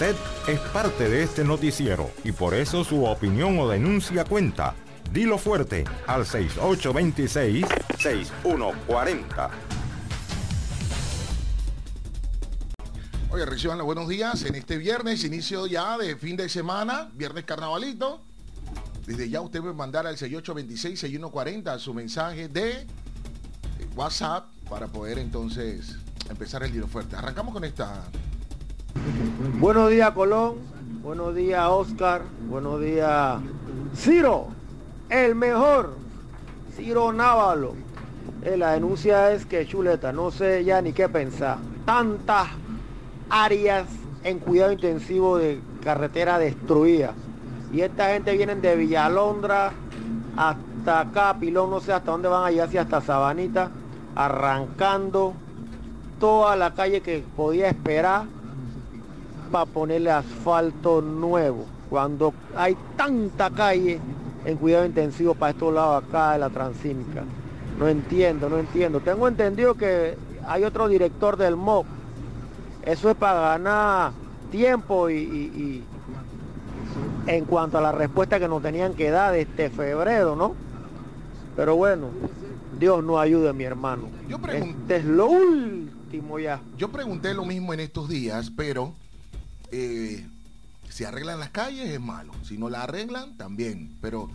Usted es parte de este noticiero y por eso su opinión o denuncia cuenta. Dilo fuerte al 6826-6140. Oye, reciban los buenos días en este viernes, inicio ya de fin de semana, viernes carnavalito. Desde ya usted puede mandar al 6826-6140 su mensaje de WhatsApp para poder entonces empezar el día fuerte. Arrancamos con esta. Buenos días Colón, buenos días Oscar, buenos días Ciro, el mejor, Ciro Návalo. Eh, la denuncia es que chuleta, no sé ya ni qué pensar. Tantas áreas en cuidado intensivo de carretera destruida. Y esta gente viene de Villalondra hasta acá, Pilón, no sé hasta dónde van a llegar, si hasta Sabanita, arrancando toda la calle que podía esperar para ponerle asfalto nuevo. Cuando hay tanta calle en cuidado intensivo para estos lados acá de la Transímica. No entiendo, no entiendo. Tengo entendido que hay otro director del MOC. Eso es para ganar tiempo y, en cuanto a la respuesta que nos tenían que dar este febrero, ¿no? Pero bueno, Dios nos ayude, mi hermano. Yo este es lo último ya. Yo pregunté lo mismo en estos días, pero eh, si arreglan las calles es malo. Si no la arreglan, también. Pero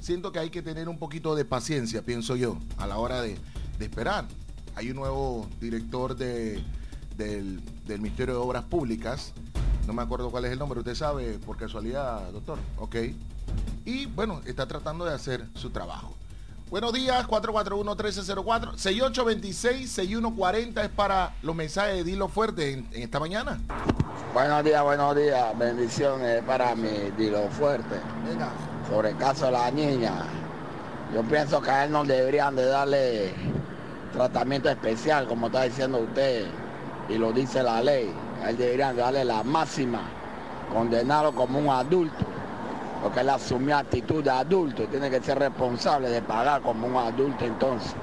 siento que hay que tener un poquito de paciencia, pienso yo, a la hora de, esperar. Hay un nuevo director de, del, Ministerio de Obras Públicas no me acuerdo cuál es el nombre, usted sabe por casualidad, doctor. Ok. Y bueno, está tratando de hacer su trabajo. Buenos días, 441-1304. 6826-6140 es para los mensajes de Dilo Fuerte en, esta mañana. Buenos días, buenos días. Bendiciones para mi Dilo Fuerte. Sobre el caso de la niña. Yo pienso que a él no deberían de darle tratamiento especial, como está diciendo usted, y lo dice la ley él deberían darle la máxima, condenarlo como un adulto, porque él asumió actitud de adulto, tiene que ser responsable de pagar como un adulto entonces.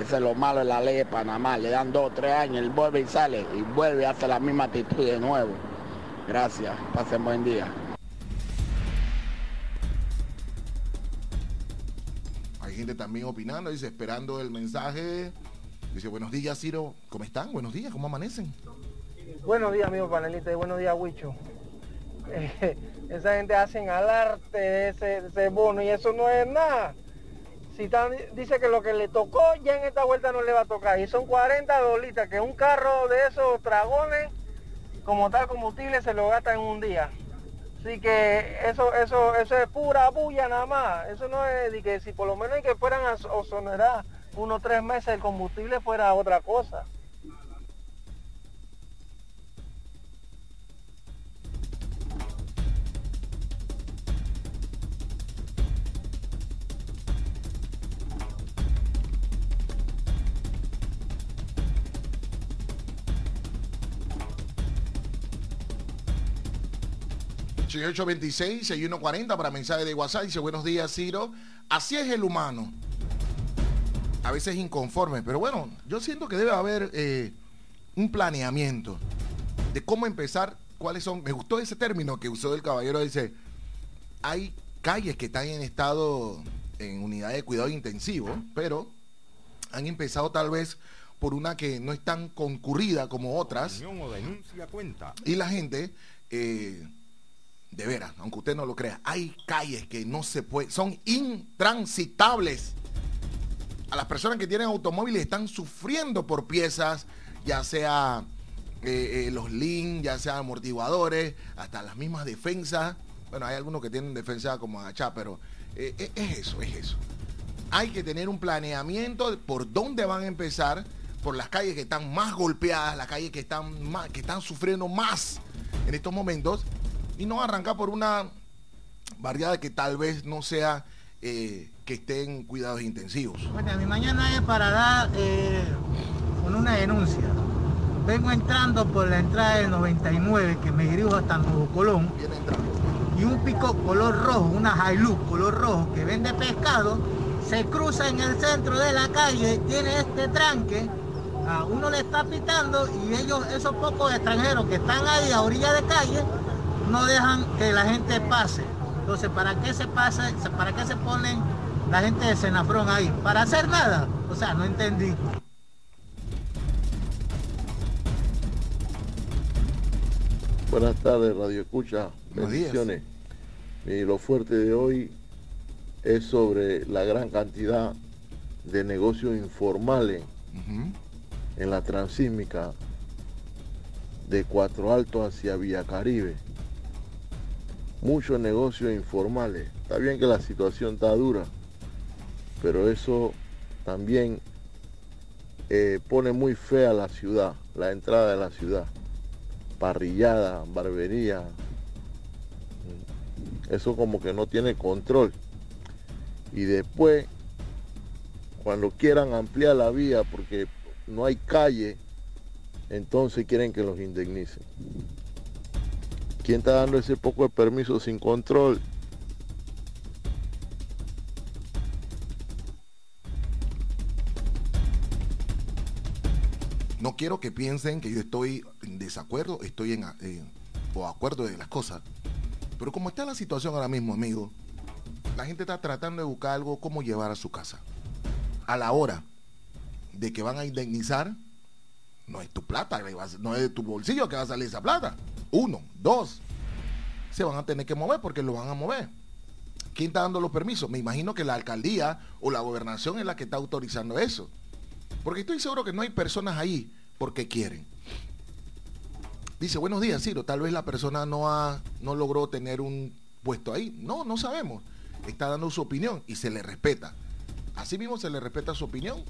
Es lo malo de la ley de Panamá, le dan dos o tres años, él vuelve y sale y vuelve y hace la misma actitud de nuevo. Gracias, pasen buen día. Hay gente también opinando, dice, esperando el mensaje. Dice, buenos días, Ciro. ¿Cómo están? Buenos días, ¿cómo amanecen? Buenos días, amigos panelistas, y buenos días, Huicho. Eh, esa gente hacen arte de ese, bono y eso no es nada. Si dice que lo que le tocó ya en esta vuelta no le va a tocar. Y son 40 dolitas, que un carro de esos dragones, como tal combustible, se lo gasta en un día. Así que eso, eso, eso es pura bulla nada más. Eso no es de que si por lo menos hay que fueran a unos unos tres meses el combustible fuera otra cosa. 1826 6140 para mensaje de WhatsApp. Dice, buenos días, Ciro. Así es el humano. A veces inconforme, pero bueno, yo siento que debe haber eh, un planeamiento de cómo empezar, cuáles son. Me gustó ese término que usó el caballero. Dice, hay calles que están en estado, en unidad de cuidado intensivo, pero han empezado tal vez por una que no es tan concurrida como otras. Y la gente... Eh, de veras, aunque usted no lo crea, hay calles que no se pueden, son intransitables. A las personas que tienen automóviles están sufriendo por piezas, ya sea eh, eh, los links, ya sea amortiguadores, hasta las mismas defensas. Bueno, hay algunos que tienen defensa como agachá, pero eh, es eso, es eso. Hay que tener un planeamiento por dónde van a empezar, por las calles que están más golpeadas, las calles que están, más, que están sufriendo más en estos momentos y no arrancar por una barriada que tal vez no sea eh, que esté en cuidados intensivos. Bueno, mi mañana es para dar eh, con una denuncia. Vengo entrando por la entrada del 99 que me dirijo hasta Nuevo Colón. Y un pico color rojo, una Hilux color rojo que vende pescado, se cruza en el centro de la calle, tiene este tranque, a uno le está pitando y ellos, esos pocos extranjeros que están ahí a orilla de calle, no dejan que la gente pase. Entonces, ¿para qué se pasa? ¿Para qué se ponen la gente de Senafrón ahí? ¿Para hacer nada? O sea, no entendí. Buenas tardes, Radio Escucha. Bendiciones. Y lo fuerte de hoy es sobre la gran cantidad de negocios informales en la transísmica de Cuatro Altos hacia Villa Caribe. Muchos negocios informales. Está bien que la situación está dura, pero eso también eh, pone muy fea la ciudad, la entrada de la ciudad. Parrillada, barbería. Eso como que no tiene control. Y después, cuando quieran ampliar la vía porque no hay calle, entonces quieren que los indemnicen. ¿Quién está dando ese poco de permiso sin control? No quiero que piensen que yo estoy en desacuerdo, estoy en, acuerdo de las cosas. Pero como está la situación ahora mismo, amigo, la gente está tratando de buscar algo como llevar a su casa. A la hora de que van a indemnizar, no es tu plata, no es de tu bolsillo que va a salir esa plata. Uno, dos, se van a tener que mover porque lo van a mover. ¿Quién está dando los permisos? Me imagino que la alcaldía o la gobernación es la que está autorizando eso. Porque estoy seguro que no hay personas ahí porque quieren. Dice, buenos días, Ciro, tal vez la persona no, ha, no logró tener un puesto ahí. No, no sabemos. Está dando su opinión y se le respeta. Así mismo se le respeta su opinión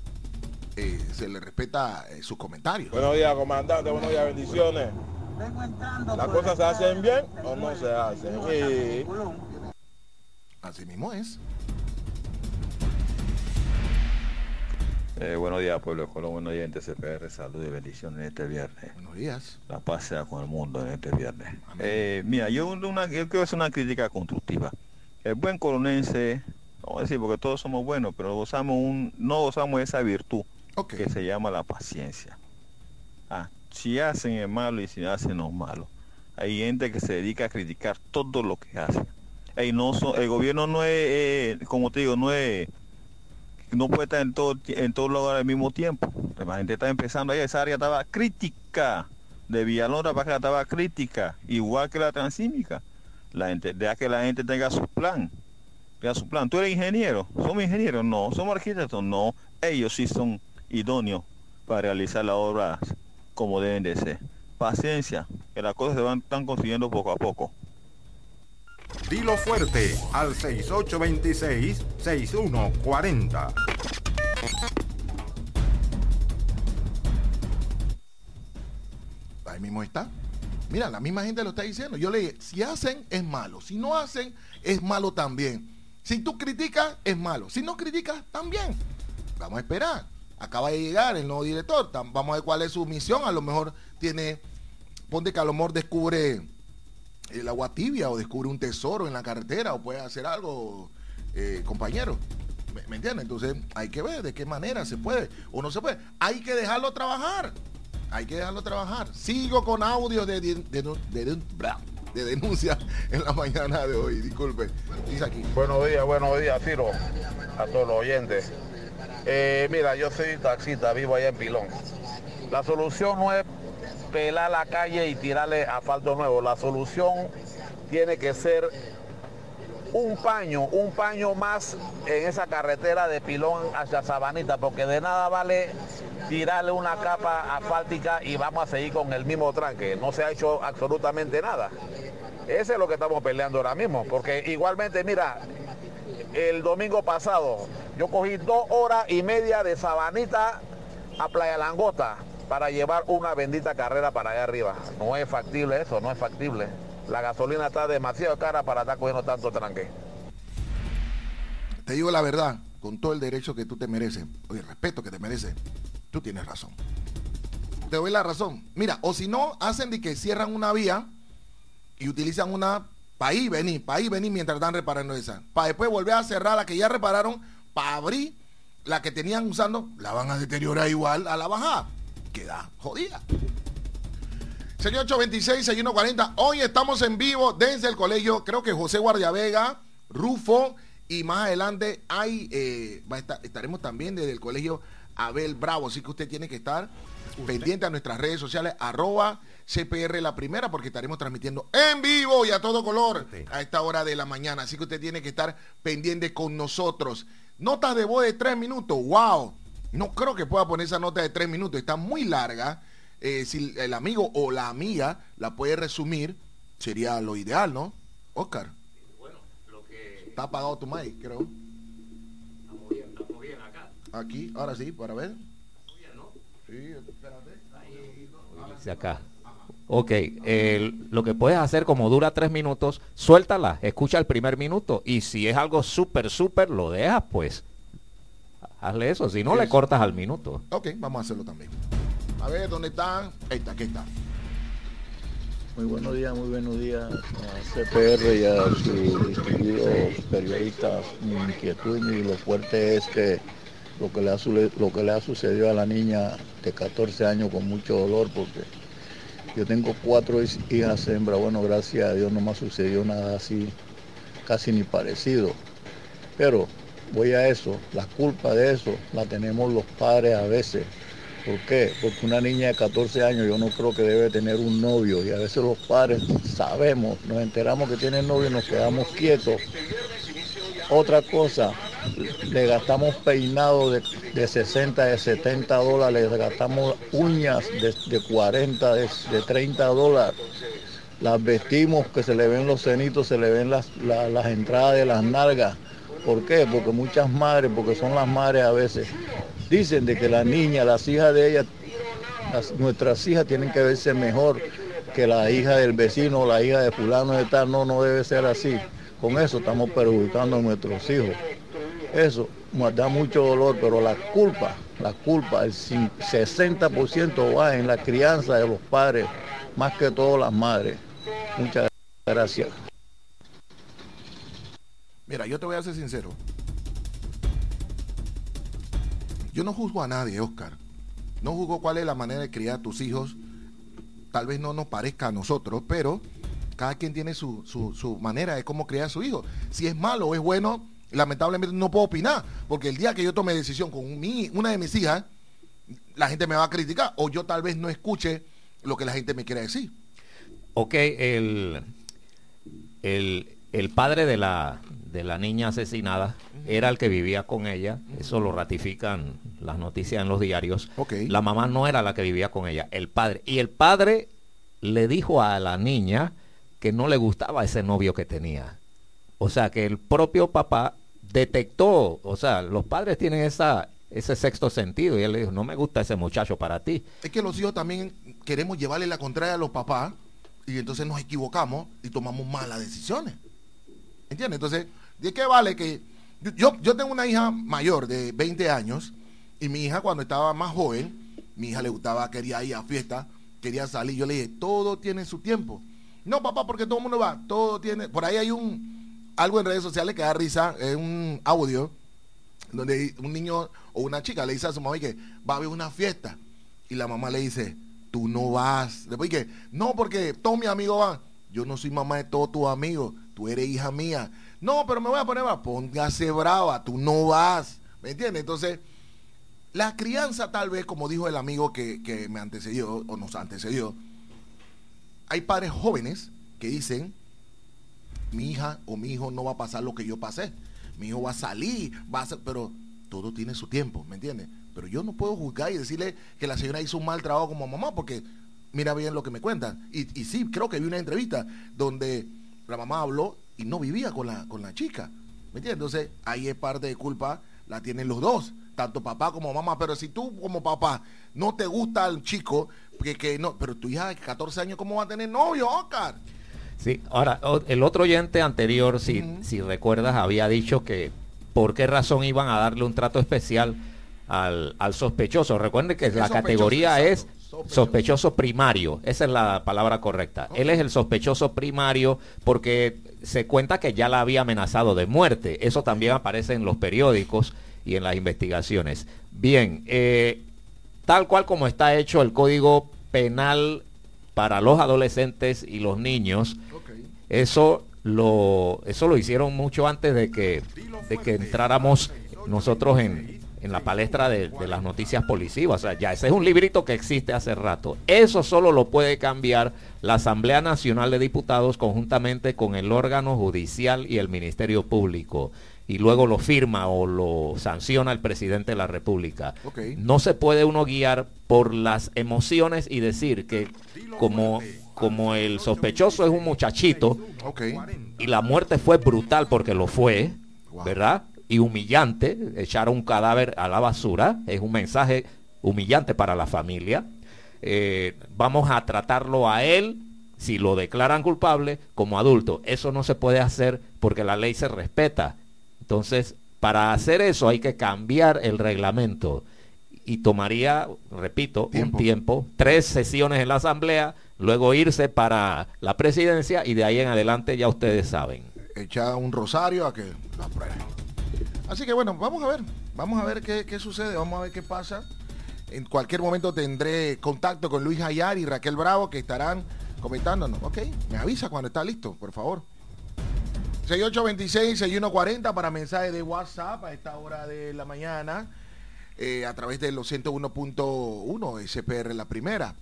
eh, se le respeta eh, sus comentarios. Buenos días, comandante. Buenos días, bendiciones. ¿Las cosas se hacen bien o no se hacen? Así mismo es. Eh, buenos días, pueblo de Colón, buenos días, CPR, salud y bendiciones este viernes. Buenos días. La paz sea con el mundo en este viernes. mira, yo, una, yo quiero hacer una crítica constructiva. El buen colonense, vamos a decir, porque todos somos buenos, pero gozamos un, no gozamos esa virtud que se llama la paciencia. Si hacen es malo y si hacen no es malo. Hay gente que se dedica a criticar todo lo que hacen. no el gobierno no es, eh, como te digo, no es no puede estar en todo en todos lugares al mismo tiempo. La gente está empezando ahí, esa área estaba crítica. De Villalona para acá estaba crítica, igual que la transímica. La gente, deja que la gente tenga su plan. Tenga su plan. ¿Tú eres ingeniero? ¿Somos ingenieros? No. ¿Somos arquitectos? No. Ellos sí son idóneo para realizar las obras como deben de ser. Paciencia, que las cosas se van están consiguiendo poco a poco. Dilo fuerte al 6826-6140. Ahí mismo está. Mira, la misma gente lo está diciendo. Yo le dije, si hacen es malo, si no hacen es malo también. Si tú criticas es malo, si no criticas también. Vamos a esperar acaba de llegar el nuevo director, vamos a ver cuál es su misión, a lo mejor tiene, ponte que a lo mejor descubre el agua tibia o descubre un tesoro en la carretera o puede hacer algo, eh, compañero. ¿Me, entiendes? Entonces hay que ver de qué manera se puede o no se puede. Hay que dejarlo trabajar. Hay que dejarlo trabajar. Sigo con audio de, de, denuncia en la mañana de hoy. Disculpe. Dice aquí. Buenos días, buenos días, Tiro. A todos los oyentes. Eh, mira, yo soy taxista, vivo allá en Pilón. La solución no es pelar la calle y tirarle asfalto nuevo. La solución tiene que ser un paño, un paño más en esa carretera de Pilón hacia Sabanita, porque de nada vale tirarle una capa asfáltica y vamos a seguir con el mismo tranque. No se ha hecho absolutamente nada. Ese es lo que estamos peleando ahora mismo, porque igualmente, mira, el domingo pasado. Yo cogí dos horas y media de Sabanita a Playa Langota para llevar una bendita carrera para allá arriba. No es factible eso, no es factible. La gasolina está demasiado cara para estar cogiendo tanto tranque. Te digo la verdad, con todo el derecho que tú te mereces, o el respeto que te mereces, tú tienes razón. Te doy la razón. Mira, o si no, hacen de que cierran una vía y utilizan una para ahí venir, para ahí venir mientras están reparando esa. Para después volver a cerrar la que ya repararon, para abrir la que tenían usando, la van a deteriorar igual a la bajada. Queda jodida. Señor 826, 6140. Hoy estamos en vivo desde el colegio, creo que José Guardiavega, Rufo, y más adelante hay, eh, estaremos también desde el colegio Abel Bravo. Así que usted tiene que estar pendiente a nuestras redes sociales, arroba CPR la primera, porque estaremos transmitiendo en vivo y a todo color a esta hora de la mañana. Así que usted tiene que estar pendiente con nosotros. Nota de voz de tres minutos. ¡Wow! No creo que pueda poner esa nota de tres minutos. Está muy larga. Eh, si el amigo o la amiga la puede resumir, sería lo ideal, ¿no? Oscar. Bueno, lo que... Está apagado tu mic, creo. Estamos bien, estamos bien acá. Aquí, ahora sí, para ver. Bien, ¿no? Sí, espérate. Ahí, acá. Ok, lo que puedes hacer como dura tres minutos, suéltala, escucha el primer minuto y si es algo súper, súper, lo dejas pues. Hazle eso, si no le cortas al minuto. Ok, vamos a hacerlo también. A ver, ¿dónde están? Ahí está, aquí está. Muy buenos días, muy buenos días a CPR y a sus distinguidos periodistas. Mi inquietud y lo fuerte es que lo que, le ha, lo que le ha sucedido a la niña de 14 años con mucho dolor, porque yo tengo cuatro hijas hembras, bueno, gracias a Dios no me ha sucedido nada así, casi ni parecido. Pero voy a eso, la culpa de eso la tenemos los padres a veces ¿Por qué? Porque una niña de 14 años yo no creo que debe tener un novio y a veces los padres sabemos, nos enteramos que tiene novio y nos quedamos quietos. Otra cosa, le gastamos peinados de, 60, de 70 dólares, le gastamos uñas de, 40, de, 30 dólares. Las vestimos que se le ven los cenitos, se le ven las, las entradas de las nalgas. ¿Por qué? Porque muchas madres, porque son las madres a veces, dicen de que la niña, las hijas de ellas, nuestras hijas tienen que verse mejor que la hija del vecino la hija de fulano de tal. No, no debe ser así. Con eso estamos perjudicando a nuestros hijos. Eso da mucho dolor, pero la culpa, la culpa, el 60% va en la crianza de los padres, más que todo las madres. Muchas gracias. Mira, yo te voy a ser sincero. Yo no juzgo a nadie, Oscar. No juzgo cuál es la manera de criar a tus hijos. Tal vez no nos parezca a nosotros, pero cada quien tiene su, manera de cómo criar a su hijo. Si es malo o es bueno, lamentablemente no puedo opinar, porque el día que yo tome decisión con una de mis hijas, la gente me va a criticar o yo tal vez no escuche lo que la gente me quiere decir. Ok, el, el, el padre de la, de la niña asesinada era el que vivía con ella, eso lo ratifican las noticias en los diarios. La mamá no era la que vivía con ella, el padre. Y el padre le dijo a la niña que no le gustaba ese novio que tenía. O sea, que el propio papá detectó, o sea, los padres tienen esa, ese sexto sentido y él le dijo, no me gusta ese muchacho para ti. Es que los hijos también queremos llevarle la contraria a los papás y entonces nos equivocamos y tomamos malas decisiones. ¿Entiendes? Entonces, ¿De qué vale que yo, yo tengo una hija mayor de 20 años y mi hija cuando estaba más joven, mi hija le gustaba, quería ir a fiesta, quería salir. Yo le dije, todo tiene su tiempo. No, papá, porque todo el mundo va, todo tiene. Por ahí hay un algo en redes sociales que da risa, es un audio donde un niño o una chica le dice a su mamá que va a haber una fiesta y la mamá le dice, tú no vas. Después que, no, porque todos mis amigos van. Yo no soy mamá de todos tus amigos, tú eres hija mía. No, pero me voy a poner. Póngase brava, tú no vas. ¿Me entiendes? Entonces, la crianza tal vez, como dijo el amigo que, que me antecedió o nos antecedió, hay padres jóvenes que dicen, mi hija o mi hijo no va a pasar lo que yo pasé. Mi hijo va a salir, va a pero todo tiene su tiempo, ¿me entiendes? Pero yo no puedo juzgar y decirle que la señora hizo un mal trabajo como mamá, porque mira bien lo que me cuentan. Y, y sí, creo que vi una entrevista donde la mamá habló y no vivía con la, con la chica. ¿Me entiendes? Entonces, ahí es parte de culpa, la tienen los dos, tanto papá como mamá. Pero si tú como papá no te gusta el chico, que, que no, pero tu hija de 14 años, ¿cómo va a tener novio, Oscar? Sí, ahora, el otro oyente anterior, si, si recuerdas, había dicho que por qué razón iban a darle un trato especial al, al sospechoso. Recuerden que la categoría es Sospechoso. primario, esa es la palabra correcta. Él es el sospechoso primario porque se cuenta que ya la había amenazado de muerte. Eso también aparece en los periódicos y en las investigaciones. Bien, eh, tal cual como está hecho el Código Penal para los adolescentes y los niños. Eso lo, eso lo hicieron mucho antes de que, de que entráramos nosotros en, en la palestra de, las noticias policivas. O sea, ya ese es un librito que existe hace rato. Eso solo lo puede cambiar la Asamblea Nacional de Diputados conjuntamente con el órgano judicial y el Ministerio Público. Y luego lo firma o lo sanciona el presidente de la República. No se puede uno guiar por las emociones y decir que como, como el sospechoso es un muchachito y la muerte fue brutal porque lo fue, ¿verdad? y humillante, echar un cadáver a la basura, es un mensaje humillante para la familia. Eh, vamos a tratarlo a él, si lo declaran culpable, como adulto. Eso no se puede hacer porque la ley se respeta. Entonces, para hacer eso hay que cambiar el reglamento y tomaría, repito, un tiempo, tres sesiones en la asamblea, luego irse para la presidencia y de ahí en adelante ya ustedes saben. Echar un rosario a que la Así que bueno, vamos a ver, vamos a ver qué, sucede, vamos a ver qué pasa. En cualquier momento tendré contacto con Luis Ayar y Raquel Bravo que estarán comentándonos. Ok, me avisa cuando está listo, por favor. 6826-6140 para mensaje de WhatsApp a esta hora de la mañana eh, a través de los 101.1 SPR la primera.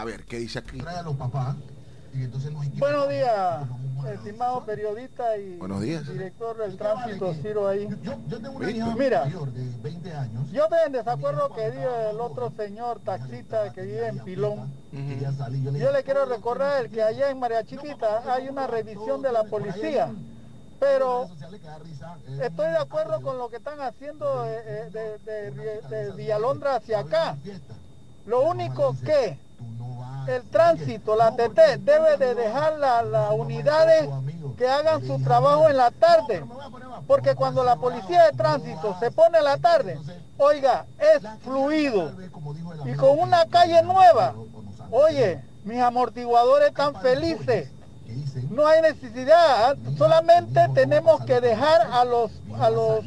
A ver, ¿qué dice aquí? Trae a los papás Buenos días, estimado periodista y días. director del tránsito Ciro ahí. Yo, tengo una hija Mira, mayor de 20 años. Yo estoy en desacuerdo que diga el otro señor taxista que vive en Pilón. Yo le quiero recordar que allá en María Chiquita hay una revisión de la policía. Pero estoy de acuerdo con lo que están haciendo eh, eh, de, de Villalondra hacia acá. Lo único que el tránsito, la TT, debe de dejar las unidades que hagan su trabajo en la tarde. Porque cuando la policía de tránsito se pone en la tarde, oiga, es fluido. Y con una calle nueva, oye, mis amortiguadores están felices. No hay necesidad, solamente tenemos que dejar a los, a los,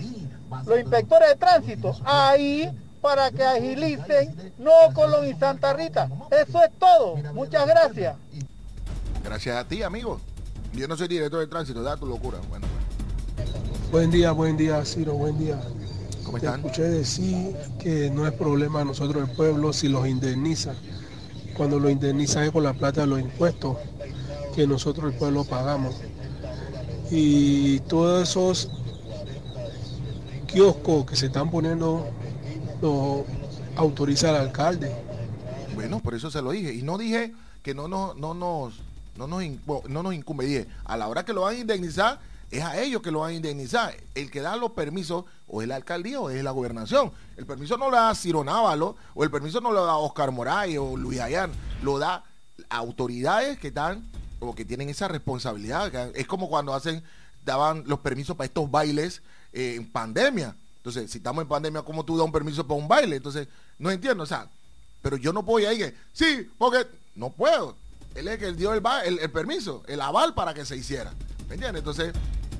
los inspectores de tránsito ahí para que agilicen no Colón y Santa Rita. Eso es todo. Muchas gracias. Gracias a ti, amigo. Yo no soy director de tránsito, da tu locura. Bueno, Buen día, buen día, Ciro, buen día. ¿Cómo están? Te escuché decir que no es problema nosotros el pueblo si los indemniza. Cuando lo indemniza es con la plata de los impuestos que nosotros el pueblo pagamos. Y todos esos kioscos que se están poniendo lo autoriza el alcalde. Bueno, por eso se lo dije. Y no dije que no, no, no, nos, no, nos, no nos incumbe. A la hora que lo van a indemnizar, es a ellos que lo van a indemnizar. El que da los permisos o es la alcaldía o es la gobernación. El permiso no lo da Ciro Návalo o el permiso no lo da Oscar Moray o Luis Ayán. Lo da autoridades que dan o que tienen esa responsabilidad. Es como cuando hacen, daban los permisos para estos bailes eh, en pandemia. Entonces, si estamos en pandemia, ¿cómo tú das un permiso para un baile? Entonces, no entiendo, o sea, pero yo no puedo ir ahí que, sí, porque no puedo. Él es el que dio el, el, permiso, el aval para que se hiciera. ¿Me entiendes? Entonces,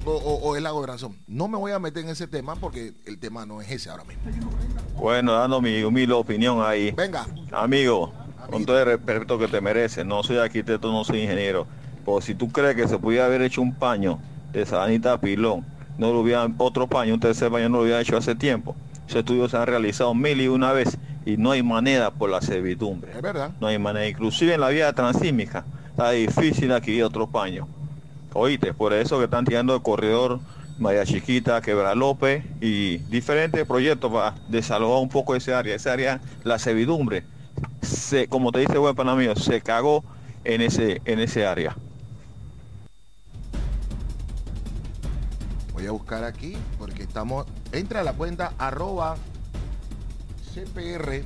o, es la gobernación. No me voy a meter en ese tema porque el tema no es ese ahora mismo. Bueno, dando mi humilde opinión ahí. Venga. Amigo, con todo el respeto que te mereces, no soy arquitecto, no soy ingeniero. Pero si tú crees que se pudiera haber hecho un paño de Sabanita Pilón no lo hubiera otro paño, un tercer paño no lo hubiera hecho hace tiempo. Esos estudios se han realizado mil y una vez y no hay manera por la servidumbre. Es verdad. No hay manera. Inclusive en la vía transísmica está difícil adquirir otro paño. Oíste, por eso que están tirando el corredor María Chiquita, Quebra López y diferentes proyectos para desalojar un poco ese área. Esa área, la servidumbre, se, como te dice buen mío, se cagó en ese, en ese área. Voy a buscar aquí porque estamos. Entra a la cuenta arroba CPR.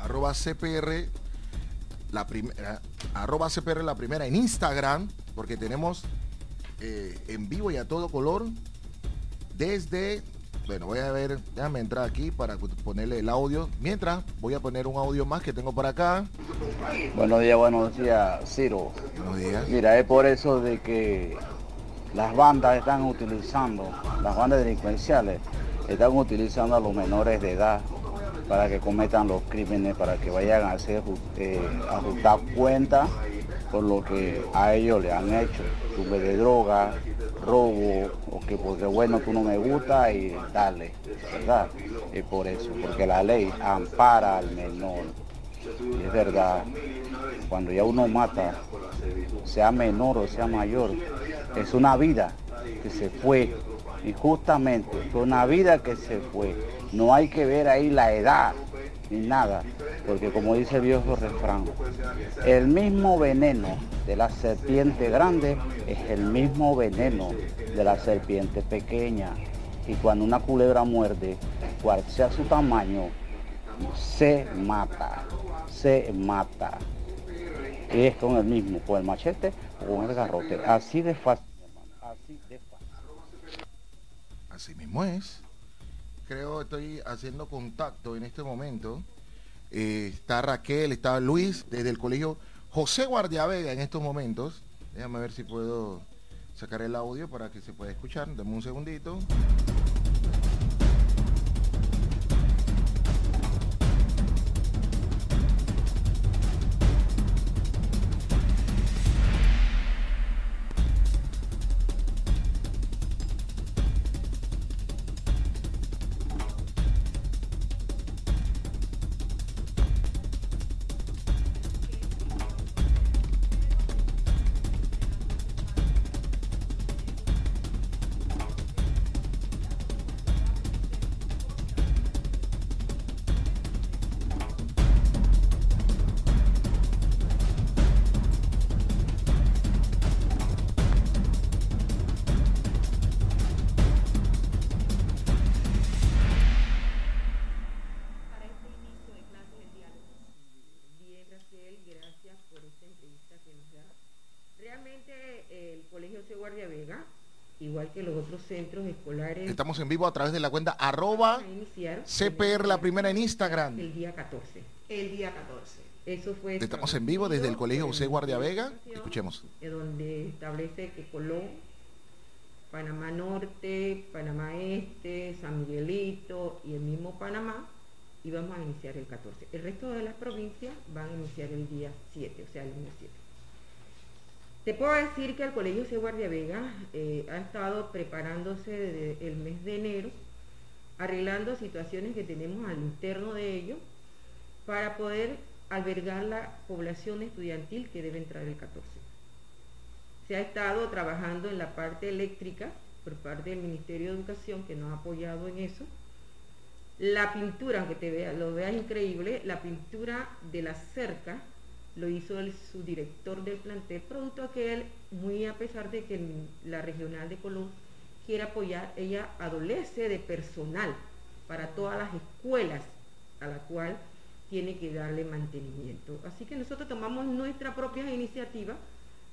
Arroba CPR la primera. Arroba CPR la primera en Instagram. Porque tenemos eh, en vivo y a todo color. Desde. Bueno, voy a ver. Déjame entrar aquí para ponerle el audio. Mientras voy a poner un audio más que tengo por acá. Buenos días, buenos días, Ciro. Buenos días. Mira, es por eso de que las bandas están utilizando, las bandas delincuenciales están utilizando a los menores de edad para que cometan los crímenes, para que vayan a hacer eh, ajustar cuentas por lo que a ellos le han hecho, sube de droga, robo, o que porque bueno tú no me gusta y dale, ¿verdad? Es por eso, porque la ley ampara al menor. Y es verdad, cuando ya uno mata, sea menor o sea mayor, es una vida que se fue, injustamente, fue una vida que se fue. No hay que ver ahí la edad ni nada, porque como dice el viejo refrán, el mismo veneno de la serpiente grande es el mismo veneno de la serpiente pequeña. Y cuando una culebra muerde, cual sea su tamaño, se mata, se mata. Y es con el mismo, con el machete o con el garrote. Así de fácil, Así mismo es creo estoy haciendo contacto en este momento. Eh, está Raquel, está Luis desde el colegio José Guardiavega en estos momentos. Déjame ver si puedo sacar el audio para que se pueda escuchar. Dame un segundito. Centros escolares. Estamos en vivo a través de la cuenta arroba CPR la primera en Instagram. El día 14. El día 14. Eso fue. Estamos en vivo desde el Colegio José Guardia Vega. Escuchemos. Donde establece que Colón, Panamá Norte, Panamá Este, San Miguelito y el mismo Panamá íbamos a iniciar el 14. El resto de las provincias van a iniciar el día 7, o sea, el lunes 7. Te puedo decir que el Colegio C. Vega eh, ha estado preparándose desde el mes de enero, arreglando situaciones que tenemos al interno de ello, para poder albergar la población estudiantil que debe entrar el 14. Se ha estado trabajando en la parte eléctrica por parte del Ministerio de Educación, que nos ha apoyado en eso. La pintura, aunque te vea, lo veas increíble, la pintura de la cerca lo hizo el subdirector del plantel, producto que él, muy a pesar de que la regional de Colón quiere apoyar, ella adolece de personal para todas las escuelas a la cual tiene que darle mantenimiento. Así que nosotros tomamos nuestra propia iniciativa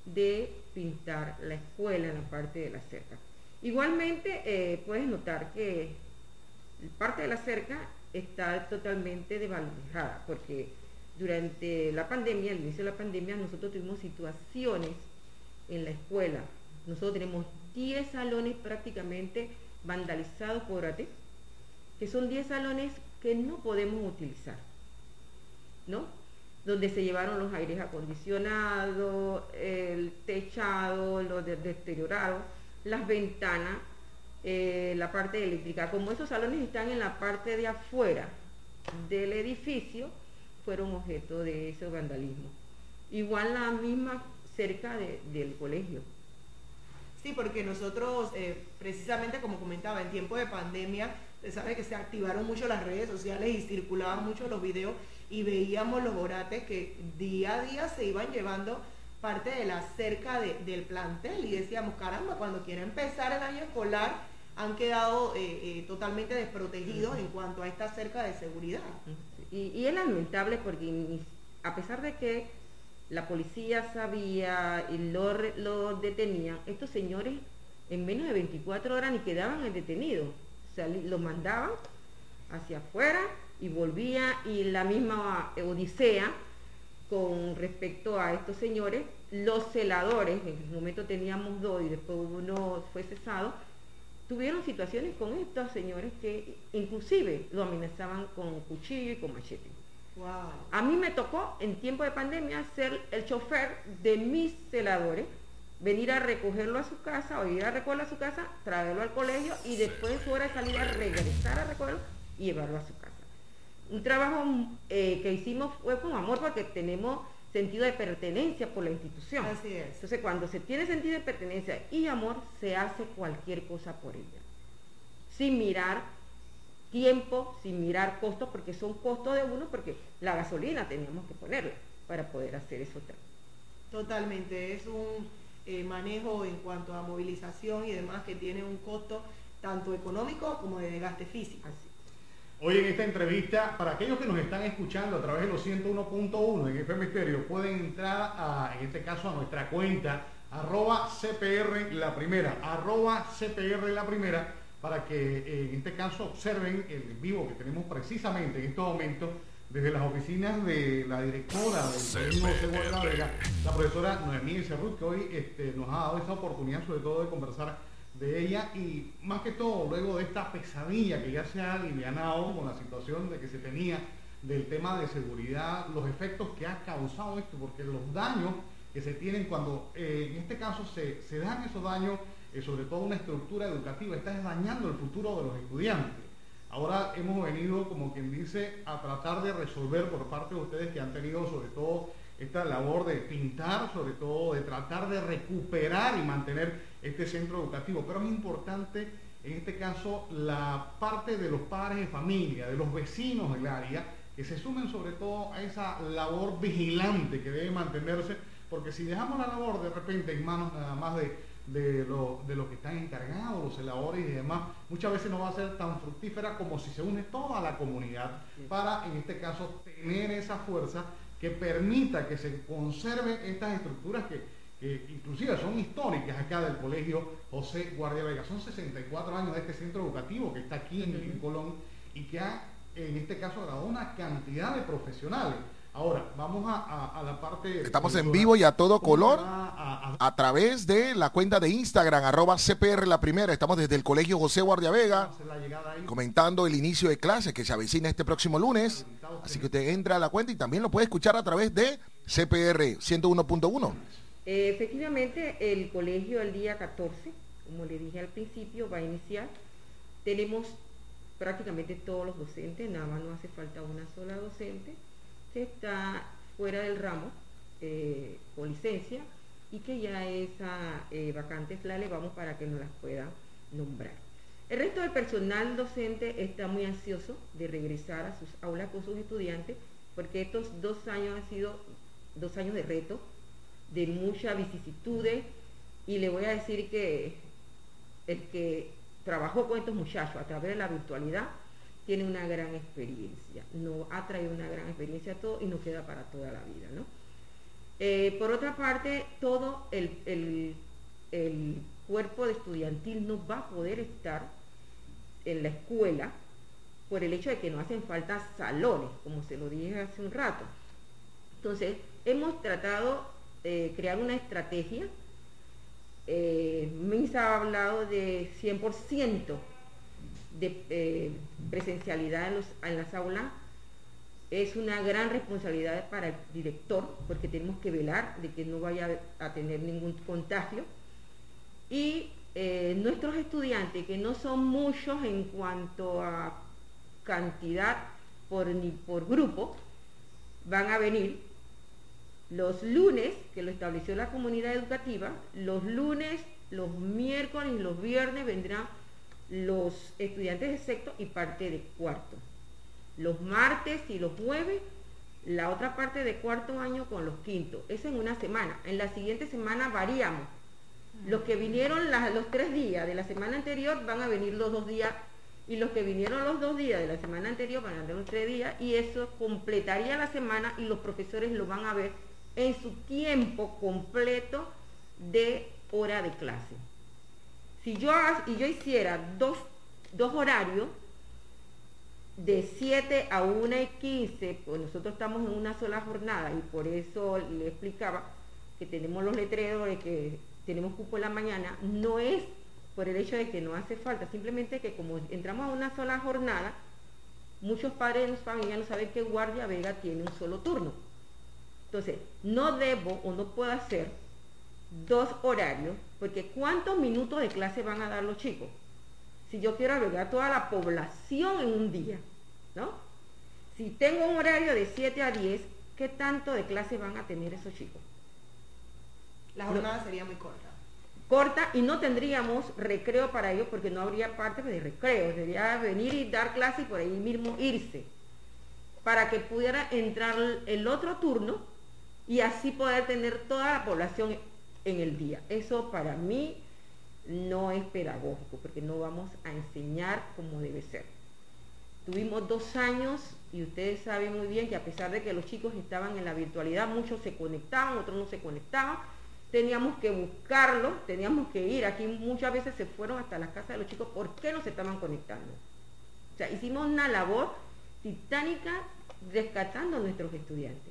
de pintar la escuela en la parte de la cerca. Igualmente, eh, puedes notar que parte de la cerca está totalmente desvalorizada, porque durante la pandemia, al inicio de la pandemia, nosotros tuvimos situaciones en la escuela. Nosotros tenemos 10 salones prácticamente vandalizados por ATE, que son 10 salones que no podemos utilizar, ¿no? Donde se llevaron los aires acondicionados, el techado, los deteriorados, las ventanas, eh, la parte eléctrica. Como esos salones están en la parte de afuera del edificio, fueron objeto de ese vandalismo. Igual la misma cerca del colegio. Sí, porque nosotros, eh, precisamente como comentaba, en tiempo de pandemia, se sabe que se activaron mucho las redes sociales y circulaban mucho los videos y veíamos los orates que día a día se iban llevando parte de la cerca del plantel y decíamos, caramba, cuando quiera empezar el año escolar han quedado eh, eh, totalmente desprotegidos en cuanto a esta cerca de seguridad. Y, es lamentable porque a pesar de que la policía sabía y lo, lo detenían, estos señores en menos de 24 horas ni quedaban detenidos. O sea, los mandaban hacia afuera y volvía y la misma odisea con respecto a estos señores, los celadores, en el momento teníamos dos y después uno fue cesado, tuvieron situaciones con estos señores que inclusive lo amenazaban con cuchillo y con machete. A mí me tocó en tiempo de pandemia ser el chofer de mis celadores, venir a recogerlo a su casa o ir a recogerlo a su casa, traerlo al colegio y después su hora de salida regresar a recogerlo y llevarlo a su casa. Un trabajo eh, que hicimos fue con amor porque tenemos sentido de pertenencia por la institución. Así es. Entonces, cuando se tiene sentido de pertenencia y amor, se hace cualquier cosa por ella. Sin mirar tiempo, sin mirar costos, porque son costos de uno, porque la gasolina teníamos que ponerla para poder hacer eso. Totalmente, es un eh, manejo en cuanto a movilización y demás que tiene un costo tanto económico como de desgaste físico. Hoy en esta entrevista, para aquellos que nos están escuchando a través de los 101.1 en FM Misterio, pueden entrar a, en este caso a nuestra cuenta arroba CPR la primera, arroba CPR la primera, para que eh, en este caso observen el vivo que tenemos precisamente en estos momentos desde las oficinas de la directora del la profesora Noemí Cerrut, que hoy este, nos ha dado esta oportunidad sobre todo de conversar de ella y más que todo luego de esta pesadilla que ya se ha alivianado con la situación de que se tenía del tema de seguridad, los efectos que ha causado esto, porque los daños que se tienen cuando eh, en este caso se, dan esos daños, eh, sobre todo una estructura educativa, está dañando el futuro de los estudiantes. Ahora hemos venido, como quien dice, a tratar de resolver por parte de ustedes que han tenido sobre todo esta labor de pintar, sobre todo de tratar de recuperar y mantener este centro educativo. Pero es importante, en este caso, la parte de los padres de familia, de los vecinos del área, que se sumen sobre todo a esa labor vigilante que debe mantenerse, porque si dejamos la labor de repente en manos nada más de, de, lo, de los que están encargados, los celadores y demás, muchas veces no va a ser tan fructífera como si se une toda la comunidad para, en este caso, tener esa fuerza que permita que se conserven estas estructuras que, inclusive son históricas acá del colegio José Guardia Vega. Son 64 años de este centro educativo que está aquí en, Colón y que ha, en este caso, dado una cantidad de profesionales. Ahora, vamos a, la parte... Estamos en vivo y a todo color a, través de la cuenta de Instagram, arroba CPR la primera. Estamos desde el Colegio José Guardia Vega, comentando el inicio de clases que se avecina este próximo lunes. Así que usted entra a la cuenta y también lo puede escuchar a través de CPR 101.1. Eh, efectivamente, el colegio el día 14, como le dije al principio, va a iniciar. Tenemos prácticamente todos los docentes, nada más no hace falta una sola docente está fuera del ramo eh, con licencia y que ya esa eh, vacante la vamos para que nos las pueda nombrar. El resto del personal docente está muy ansioso de regresar a sus aulas con sus estudiantes porque estos dos años han sido dos años de reto, de muchas vicisitudes y le voy a decir que el que trabajó con estos muchachos a través de la virtualidad tiene una gran experiencia, no ha traído una gran experiencia a todo y nos queda para toda la vida. ¿no? Eh, por otra parte, todo el, cuerpo de estudiantil no va a poder estar en la escuela por el hecho de que no hacen falta salones, como se lo dije hace un rato. Entonces, hemos tratado de crear una estrategia. Eh, MINSA ha hablado de 100% de eh, presencialidad en, las aulas es una gran responsabilidad para el director porque tenemos que velar de que no vaya a tener ningún contagio. Y eh, nuestros estudiantes que no son muchos en cuanto a cantidad por ni por grupo van a venir los lunes que lo estableció la comunidad educativa los lunes los miércoles y los viernes vendrán los estudiantes de sexto y parte de cuarto. Los martes y los jueves, la otra parte de cuarto año con los quintos. Eso en una semana. En la siguiente semana variamos. Los que vinieron los tres días de la semana anterior van a venir los dos días y los que vinieron los dos días de la semana anterior van a venir los tres días y eso completaría la semana y los profesores lo van a ver en su tiempo completo de hora de clase. Si yo, y yo hiciera dos, horarios, de 7 a 1 y 15, pues nosotros estamos en una sola jornada y por eso le explicaba que tenemos los letreros de que tenemos cupo en la mañana, no es por el hecho de que no hace falta, simplemente que como entramos a una sola jornada, muchos padres de familia no saben que Guardia Vega tiene un solo turno. Entonces, no debo o no puedo hacer dos horarios, porque ¿cuántos minutos de clase van a dar los chicos? Si yo quiero albergar toda la población en un día, ¿no? Si tengo un horario de 7 a 10, ¿qué tanto de clase van a tener esos chicos? La jornada sería muy corta. Corta y no tendríamos recreo para ellos porque no habría parte de recreo. Debería venir y dar clase y por ahí mismo irse. Para que pudiera entrar el otro turno y así poder tener toda la población en el día. Eso para mí no es pedagógico porque no vamos a enseñar como debe ser. Tuvimos dos años y ustedes saben muy bien que a pesar de que los chicos estaban en la virtualidad, muchos se conectaban, otros no se conectaban, teníamos que buscarlos, teníamos que ir. Aquí muchas veces se fueron hasta las casas de los chicos, ¿por qué no se estaban conectando? O sea, hicimos una labor titánica rescatando a nuestros estudiantes.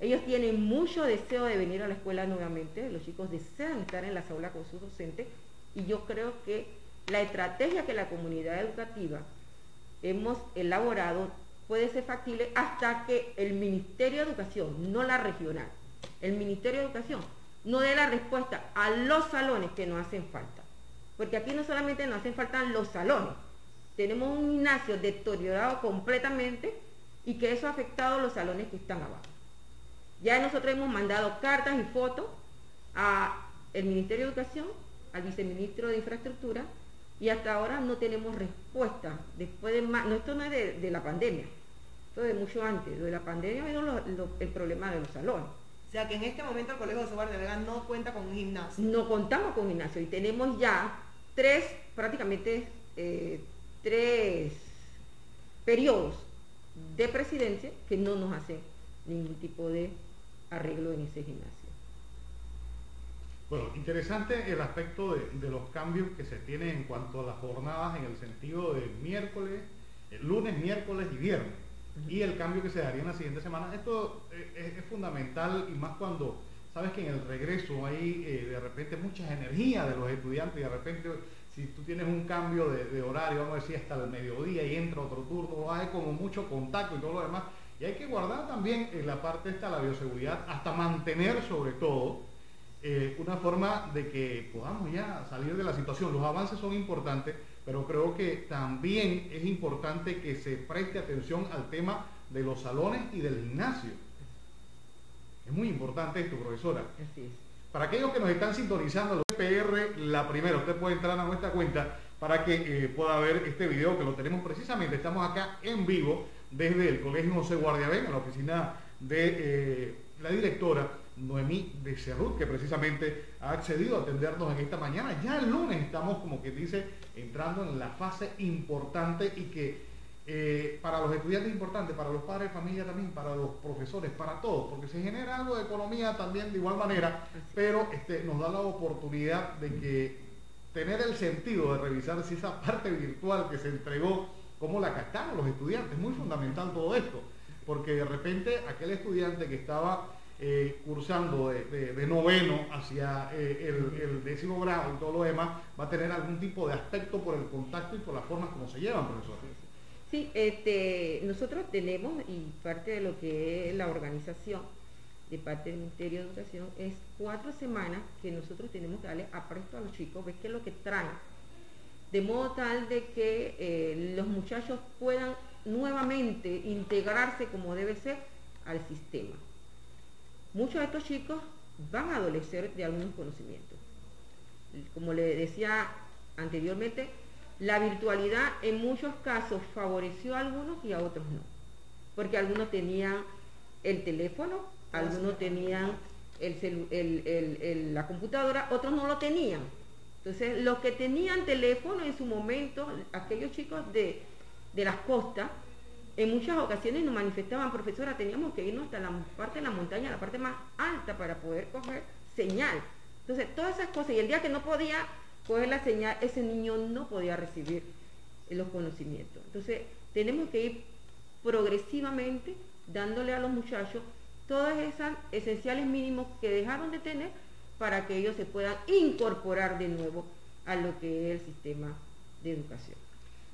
Ellos tienen mucho deseo de venir a la escuela nuevamente, los chicos desean estar en las aulas con sus docentes y yo creo que la estrategia que la comunidad educativa hemos elaborado puede ser factible hasta que el Ministerio de Educación, no la regional, el Ministerio de Educación no dé la respuesta a los salones que nos hacen falta. Porque aquí no solamente nos hacen falta los salones, tenemos un gimnasio deteriorado completamente y que eso ha afectado los salones que están abajo. Ya nosotros hemos mandado cartas y fotos al Ministerio de Educación, al viceministro de Infraestructura, y hasta ahora no tenemos respuesta. Después de no, esto no es de, la pandemia, esto es de mucho antes. De la pandemia ha el problema de los salones. O sea que en este momento el Colegio de Sobar de Vega no cuenta con un gimnasio. No contamos con un gimnasio y tenemos ya tres, prácticamente eh, tres periodos de presidencia que no nos hacen ningún tipo de arreglo en ese gimnasio. Bueno, interesante el aspecto de, los cambios que se tienen en cuanto a las jornadas en el sentido de miércoles, eh, lunes, miércoles y viernes. Y el cambio que se daría en la siguiente semana. Esto eh, es, fundamental y más cuando sabes que en el regreso hay eh, de repente mucha energía de los estudiantes y de repente si tú tienes un cambio de, de, horario, vamos a decir hasta el mediodía y entra otro turno, hay como mucho contacto y todo lo demás, y hay que guardar también en la parte esta la bioseguridad, hasta mantener sobre todo eh, una forma de que podamos ya salir de la situación. Los avances son importantes, pero creo que también es importante que se preste atención al tema de los salones y del gimnasio. Es muy importante esto, profesora. Para aquellos que nos están sintonizando, los PR, la primera, usted puede entrar a nuestra cuenta para que eh, pueda ver este video que lo tenemos precisamente. Estamos acá en vivo desde el Colegio José Guardiabén, en la oficina de eh, la directora Noemí Becerrut, que precisamente ha accedido a atendernos en esta mañana. Ya el lunes estamos, como que dice, entrando en la fase importante y que eh, para los estudiantes es importante, para los padres de familia también, para los profesores, para todos, porque se genera algo de economía también de igual manera, pero este, nos da la oportunidad de que tener el sentido de revisar si esa parte virtual que se entregó cómo la captaron los estudiantes. Muy fundamental todo esto, porque de repente aquel estudiante que estaba eh, cursando de, noveno hacia eh, el, décimo grado y todo lo demás, va a tener algún tipo de aspecto por el contacto y por la forma como se llevan, profesor. Sí, este, nosotros tenemos, y parte de lo que es la organización de parte del Ministerio de Educación, es cuatro semanas que nosotros tenemos que darle apresto a los chicos, ver qué es lo que traen de modo tal de que eh, los muchachos puedan nuevamente integrarse como debe ser al sistema. Muchos de estos chicos van a adolecer de algunos conocimientos. Como le decía anteriormente, la virtualidad en muchos casos favoreció a algunos y a otros no. Porque algunos tenían el teléfono, algunos tenían la computadora, otros no lo tenían. Entonces, los que tenían teléfono en su momento, aquellos chicos de, las costas, en muchas ocasiones nos manifestaban, profesora, teníamos que irnos hasta la parte de la montaña, la parte más alta para poder coger señal. Entonces, todas esas cosas, y el día que no podía coger la señal, ese niño no podía recibir los conocimientos. Entonces, tenemos que ir progresivamente dándole a los muchachos todas esas esenciales mínimos que dejaron de tener para que ellos se puedan incorporar de nuevo a lo que es el sistema de educación.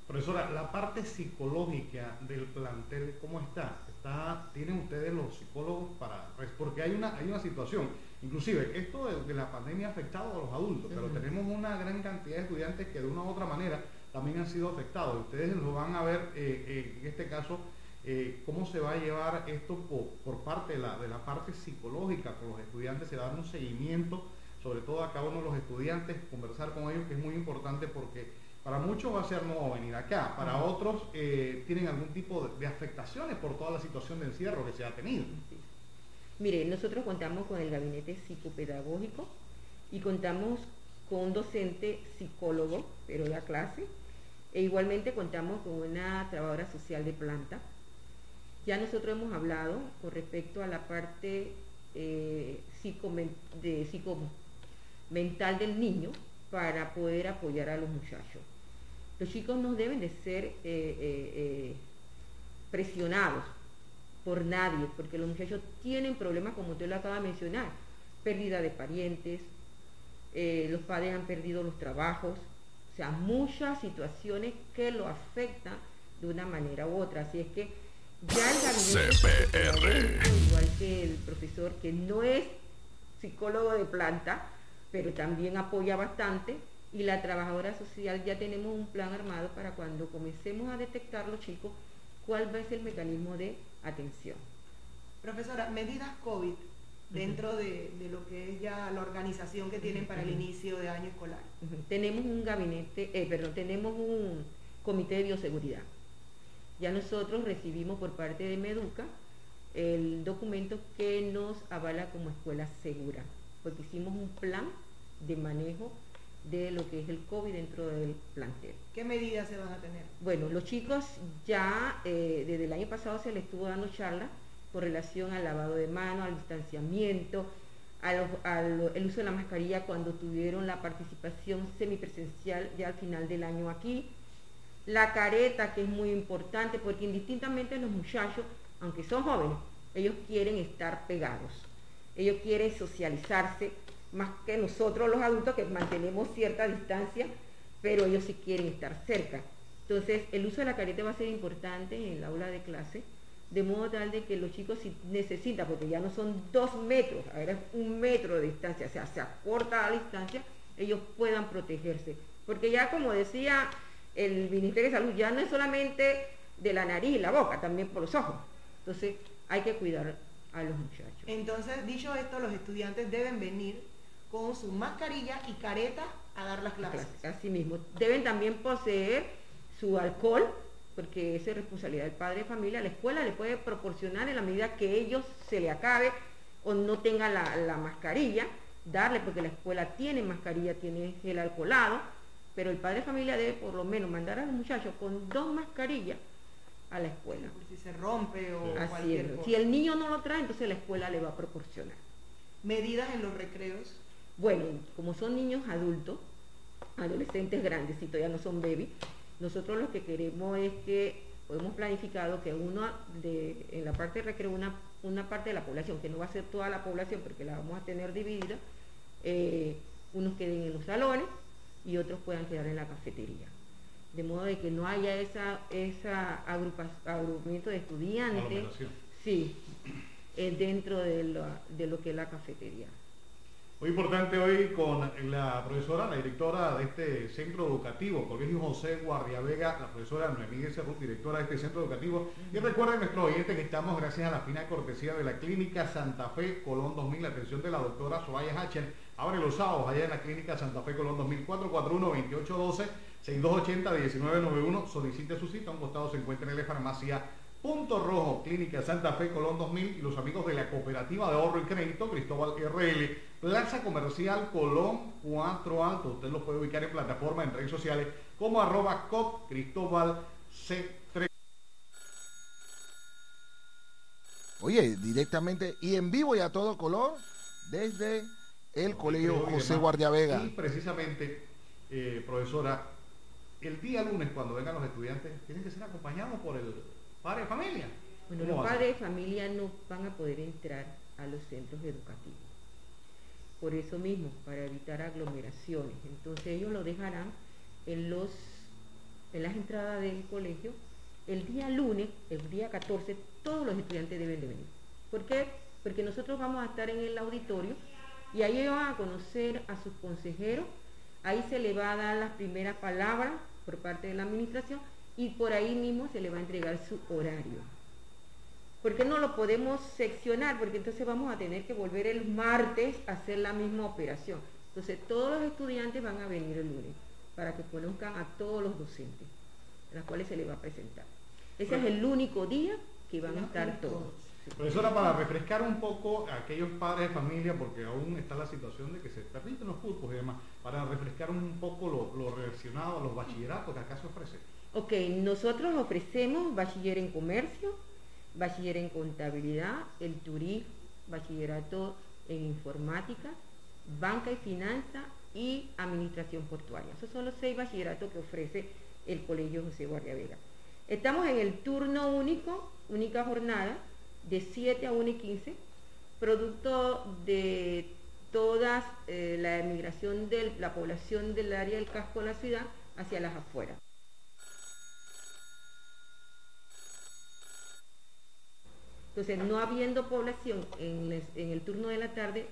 Profesora, la parte psicológica del plantel, ¿cómo está? está ¿Tienen ustedes los psicólogos para...? Pues, porque hay una, hay una situación, inclusive esto de, la pandemia ha afectado a los adultos, pero tenemos una gran cantidad de estudiantes que de una u otra manera también han sido afectados. Ustedes lo van a ver eh, eh, en este caso, eh, cómo se va a llevar esto por, parte de la, de la parte psicológica con los estudiantes, se va a dar un seguimiento, sobre todo a cada uno de los estudiantes, conversar con ellos, que es muy importante porque para muchos va a ser nuevo venir acá, para otros eh, tienen algún tipo de, afectaciones por toda la situación de encierro que se ha tenido. Mire, nosotros contamos con el gabinete psicopedagógico y contamos con un docente psicólogo, pero da clase, e igualmente contamos con una trabajadora social de planta. Ya nosotros hemos hablado con respecto a la parte eh, de psico mental del niño para poder apoyar a los muchachos. Los chicos no deben de ser eh, eh, eh, presionados por nadie, porque los muchachos tienen problemas, como usted lo acaba de mencionar, pérdida de parientes, los padres han perdido los trabajos, o sea, muchas situaciones que lo afectan de una manera u otra. Así es que ya el gabinete, igual que el profesor, que no es psicólogo de planta, pero también apoya bastante, y la trabajadora social ya tenemos un plan armado para cuando comencemos a detectar los chicos, cuál va a ser el mecanismo de atención. Profesora, medidas COVID dentro de, lo que es ya la organización que tienen para el inicio de año escolar. Tenemos un gabinete, eh, perdón, tenemos un comité de bioseguridad. Ya nosotros recibimos por parte de Meduca el documento que nos avala como escuela segura, porque hicimos un plan de manejo de lo que es el COVID dentro del plantel. ¿Qué medidas se van a tener? Bueno, los chicos ya eh, desde el año pasado se les estuvo dando charla con relación al lavado de manos, al distanciamiento, al, el uso de la mascarilla cuando tuvieron la participación semipresencial ya al final del año aquí. La careta, que es muy importante, porque indistintamente los muchachos, aunque son jóvenes, ellos quieren estar pegados, ellos quieren socializarse, más que nosotros los adultos que mantenemos cierta distancia, pero ellos sí quieren estar cerca. Entonces, el uso de la careta va a ser importante en el aula de clase, de modo tal de que los chicos si necesitan, porque ya no son dos metros, ahora es un metro de distancia, o sea, se acorta la distancia, ellos puedan protegerse. Porque ya como decía el Ministerio de Salud, ya no es solamente de la nariz y la boca, también por los ojos. Entonces, hay que cuidar a los muchachos. Entonces, dicho esto, los estudiantes deben venir con su mascarilla y careta a dar las clases. Así mismo. Deben también poseer su alcohol, porque esa es responsabilidad del padre de familia. La escuela le puede proporcionar en la medida que ellos se le acabe o no tenga la, mascarilla, darle, porque la escuela tiene mascarilla, tiene el alcoholado, pero el padre de familia debe por lo menos mandar a los muchachos con dos mascarillas a la escuela. si se rompe o cualquier cosa. Si el niño no lo trae, entonces la escuela le va a proporcionar. Medidas en los recreos bueno, como son niños adultos, adolescentes grandes, si todavía no son baby, nosotros lo que queremos es que hemos planificado que uno de, en la parte de recreo, una, una parte de la población, que no va a ser toda la población porque la vamos a tener dividida, eh, unos queden en los salones y otros puedan quedar en la cafetería. De modo de que no haya esa, esa agrupamiento de estudiantes sí, eh, dentro de lo que es la cafetería. Muy importante hoy con la profesora, la directora de este centro educativo, Colegio José Guardia Vega, la profesora Noemí Cerrut, directora de este centro educativo. Y recuerden nuestro oyente que estamos gracias a la fina cortesía de la Clínica Santa Fe Colón 2000, la atención de la doctora Soraya Hachen. Abre los sábados allá en la Clínica Santa Fe Colón 2000, 441-2812, 6280-1991. Solicite su cita, a un costado se encuentra en la farmacia Punto Rojo, Clínica Santa Fe Colón 2000 y los amigos de la Cooperativa de Ahorro y Crédito, Cristóbal RL, Plaza Comercial Colón 4 Alto. Usted lo puede ubicar en plataforma en redes sociales como arroba cop Cristóbal C3. Oye, directamente y en vivo y a todo color desde el Colegio José Guardia Vega. Y precisamente, eh, profesora, el día lunes cuando vengan los estudiantes tienen que ser acompañados por el padres de familia. Bueno, los padres de familia no van a poder entrar a los centros educativos. por eso mismo, para evitar aglomeraciones. Entonces ellos lo dejarán en, los, en las entradas del colegio. El día lunes, el día 14, todos los estudiantes deben de venir. ¿Por qué? Porque nosotros vamos a estar en el auditorio y ahí van a conocer a sus consejeros, ahí se le va a dar las primeras palabras por parte de la administración y por ahí mismo se le va a entregar su horario. ¿Por qué no lo podemos seccionar? Porque entonces vamos a tener que volver el martes a hacer la misma operación. Entonces todos los estudiantes van a venir el lunes para que conozcan a todos los docentes, a los cuales se les va a presentar. Ese es el único día que van a estar todos. Profesora, para refrescar un poco a aquellos padres de familia, porque aún está la situación de que se permiten los cupos y demás, para refrescar un poco lo, lo relacionado a los bachilleratos que acá se ofrece. Ok, nosotros ofrecemos bachiller en comercio, bachiller en contabilidad, el turismo, bachillerato en informática, banca y finanza y administración portuaria. Esos son los seis bachilleratos que ofrece el Colegio José Guardia Vega. Estamos en el turno único, única jornada, de 7 a 1 y 15, producto de toda eh, la emigración de la población del área del casco de la ciudad hacia las afueras. Entonces, no habiendo población en, el turno de la tarde,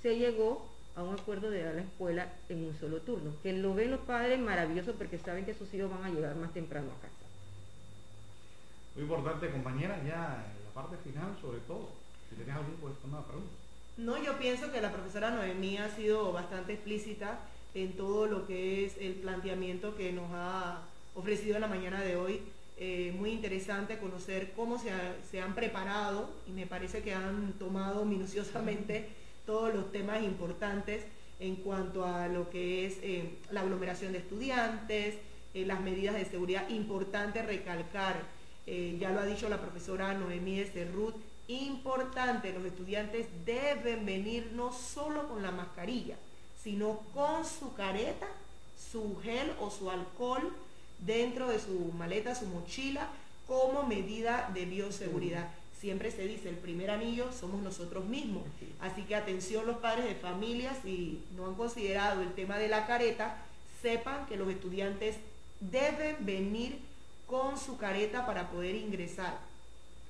se llegó a un acuerdo de dar la escuela en un solo turno. Que lo ven los padres maravilloso porque saben que sus hijos van a llegar más temprano a casa. Muy importante, compañera, ya la parte final, sobre todo, si tenías algún una pregunta. No, yo pienso que la profesora Noemí ha sido bastante explícita en todo lo que es el planteamiento que nos ha ofrecido en la mañana de hoy eh, muy interesante conocer cómo se, han preparado y me parece que han tomado minuciosamente todos los temas importantes en cuanto a lo que es eh, la aglomeración de estudiantes, eh, las medidas de seguridad. Importante recalcar, ya lo ha dicho la profesora Noemí de Cerrut, importante, los estudiantes deben venir no solo con la mascarilla, sino con su careta, su gel o su alcohol dentro de su maleta, su mochila, como medida de bioseguridad. Siempre se dice, el primer anillo somos nosotros mismos. Así que atención los padres de familia, si no han considerado el tema de la careta, sepan que los estudiantes deben venir con su careta para poder ingresar.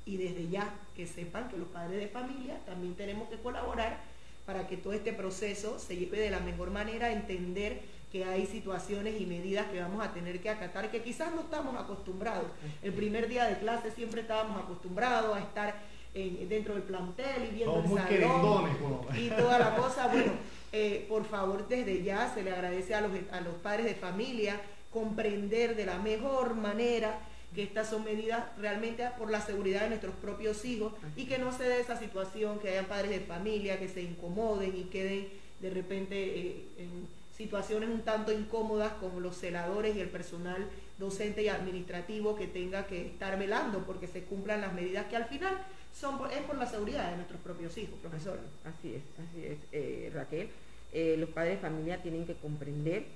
Y desde ya que sepan que los padres de familia también tenemos que colaborar para que todo este proceso se lleve de la mejor manera, entender que hay situaciones y medidas que vamos a tener que acatar que quizás no estamos acostumbrados. El primer día de clase siempre estábamos acostumbrados a estar dentro del plantel y viendo el salón y toda la cosa. Bueno, eh, por favor, desde ya se le agradece a los, a los padres de familia comprender de la mejor manera que estas son medidas realmente por la seguridad de nuestros propios hijos y que no se dé esa situación, que hayan padres de familia que se incomoden y queden de repente eh, en situaciones un tanto incómodas con los celadores y el personal docente y administrativo que tenga que estar velando porque se cumplan las medidas que al final son es por la seguridad de nuestros propios hijos, profesor. Así es, así es, eh, Raquel. Eh, los padres de familia tienen que comprender,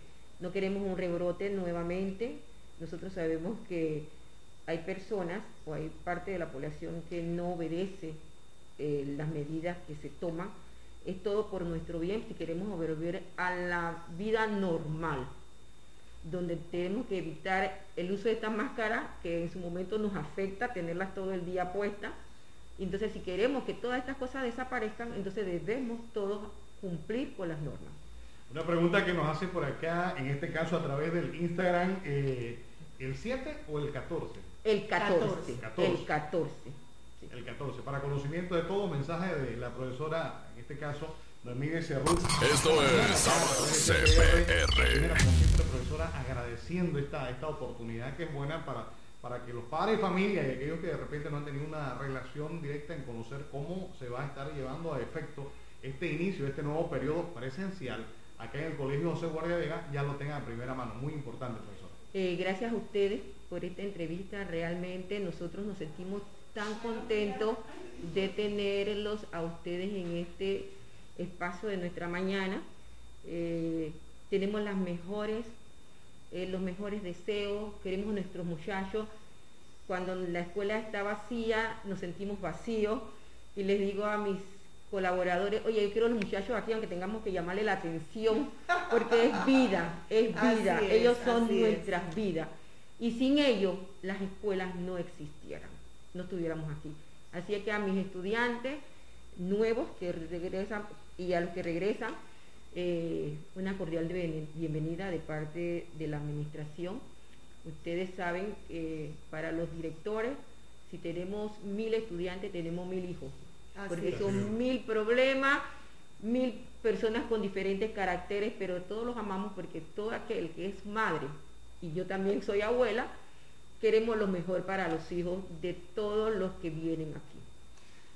no queremos un rebrote nuevamente, nosotros sabemos que hay personas o hay parte de la población que no obedece eh, las medidas que se toman es todo por nuestro bien si queremos volver a la vida normal, donde tenemos que evitar el uso de estas máscaras que en su momento nos afecta tenerlas todo el día puestas. Entonces, si queremos que todas estas cosas desaparezcan, entonces debemos todos cumplir con las normas. Una pregunta que nos hace por acá, en este caso a través del Instagram, eh, ¿el 7 o el 14? El 14. El 14. El 14. Para conocimiento de todo, mensaje de la profesora este caso, Ramírez Cerrut. Esto es CPR. profesora, agradeciendo esta, esta oportunidad que es buena para, para que los padres familia y aquellos que de repente no han tenido una relación directa en conocer cómo se va a estar llevando a efecto este inicio, este nuevo periodo presencial acá en el Colegio José Guardia Vega, ya lo tengan a primera mano. Muy importante, profesor. Eh, gracias a ustedes por esta entrevista. Realmente nosotros nos sentimos tan contentos de tenerlos a ustedes en este espacio de nuestra mañana. Eh, tenemos las mejores, eh, los mejores deseos, queremos nuestros muchachos. Cuando la escuela está vacía, nos sentimos vacíos y les digo a mis colaboradores, oye, yo quiero a los muchachos aquí, aunque tengamos que llamarle la atención, porque es vida, es vida, es, ellos son es. nuestras vidas. Y sin ellos, las escuelas no existieran, no estuviéramos aquí. Así es que a mis estudiantes nuevos que regresan y a los que regresan, eh, una cordial bien- bienvenida de parte de la administración. Ustedes saben que para los directores, si tenemos mil estudiantes, tenemos mil hijos. Así porque es. son mil problemas, mil personas con diferentes caracteres, pero todos los amamos porque todo aquel que es madre, y yo también soy abuela, queremos lo mejor para los hijos de todos los que vienen aquí.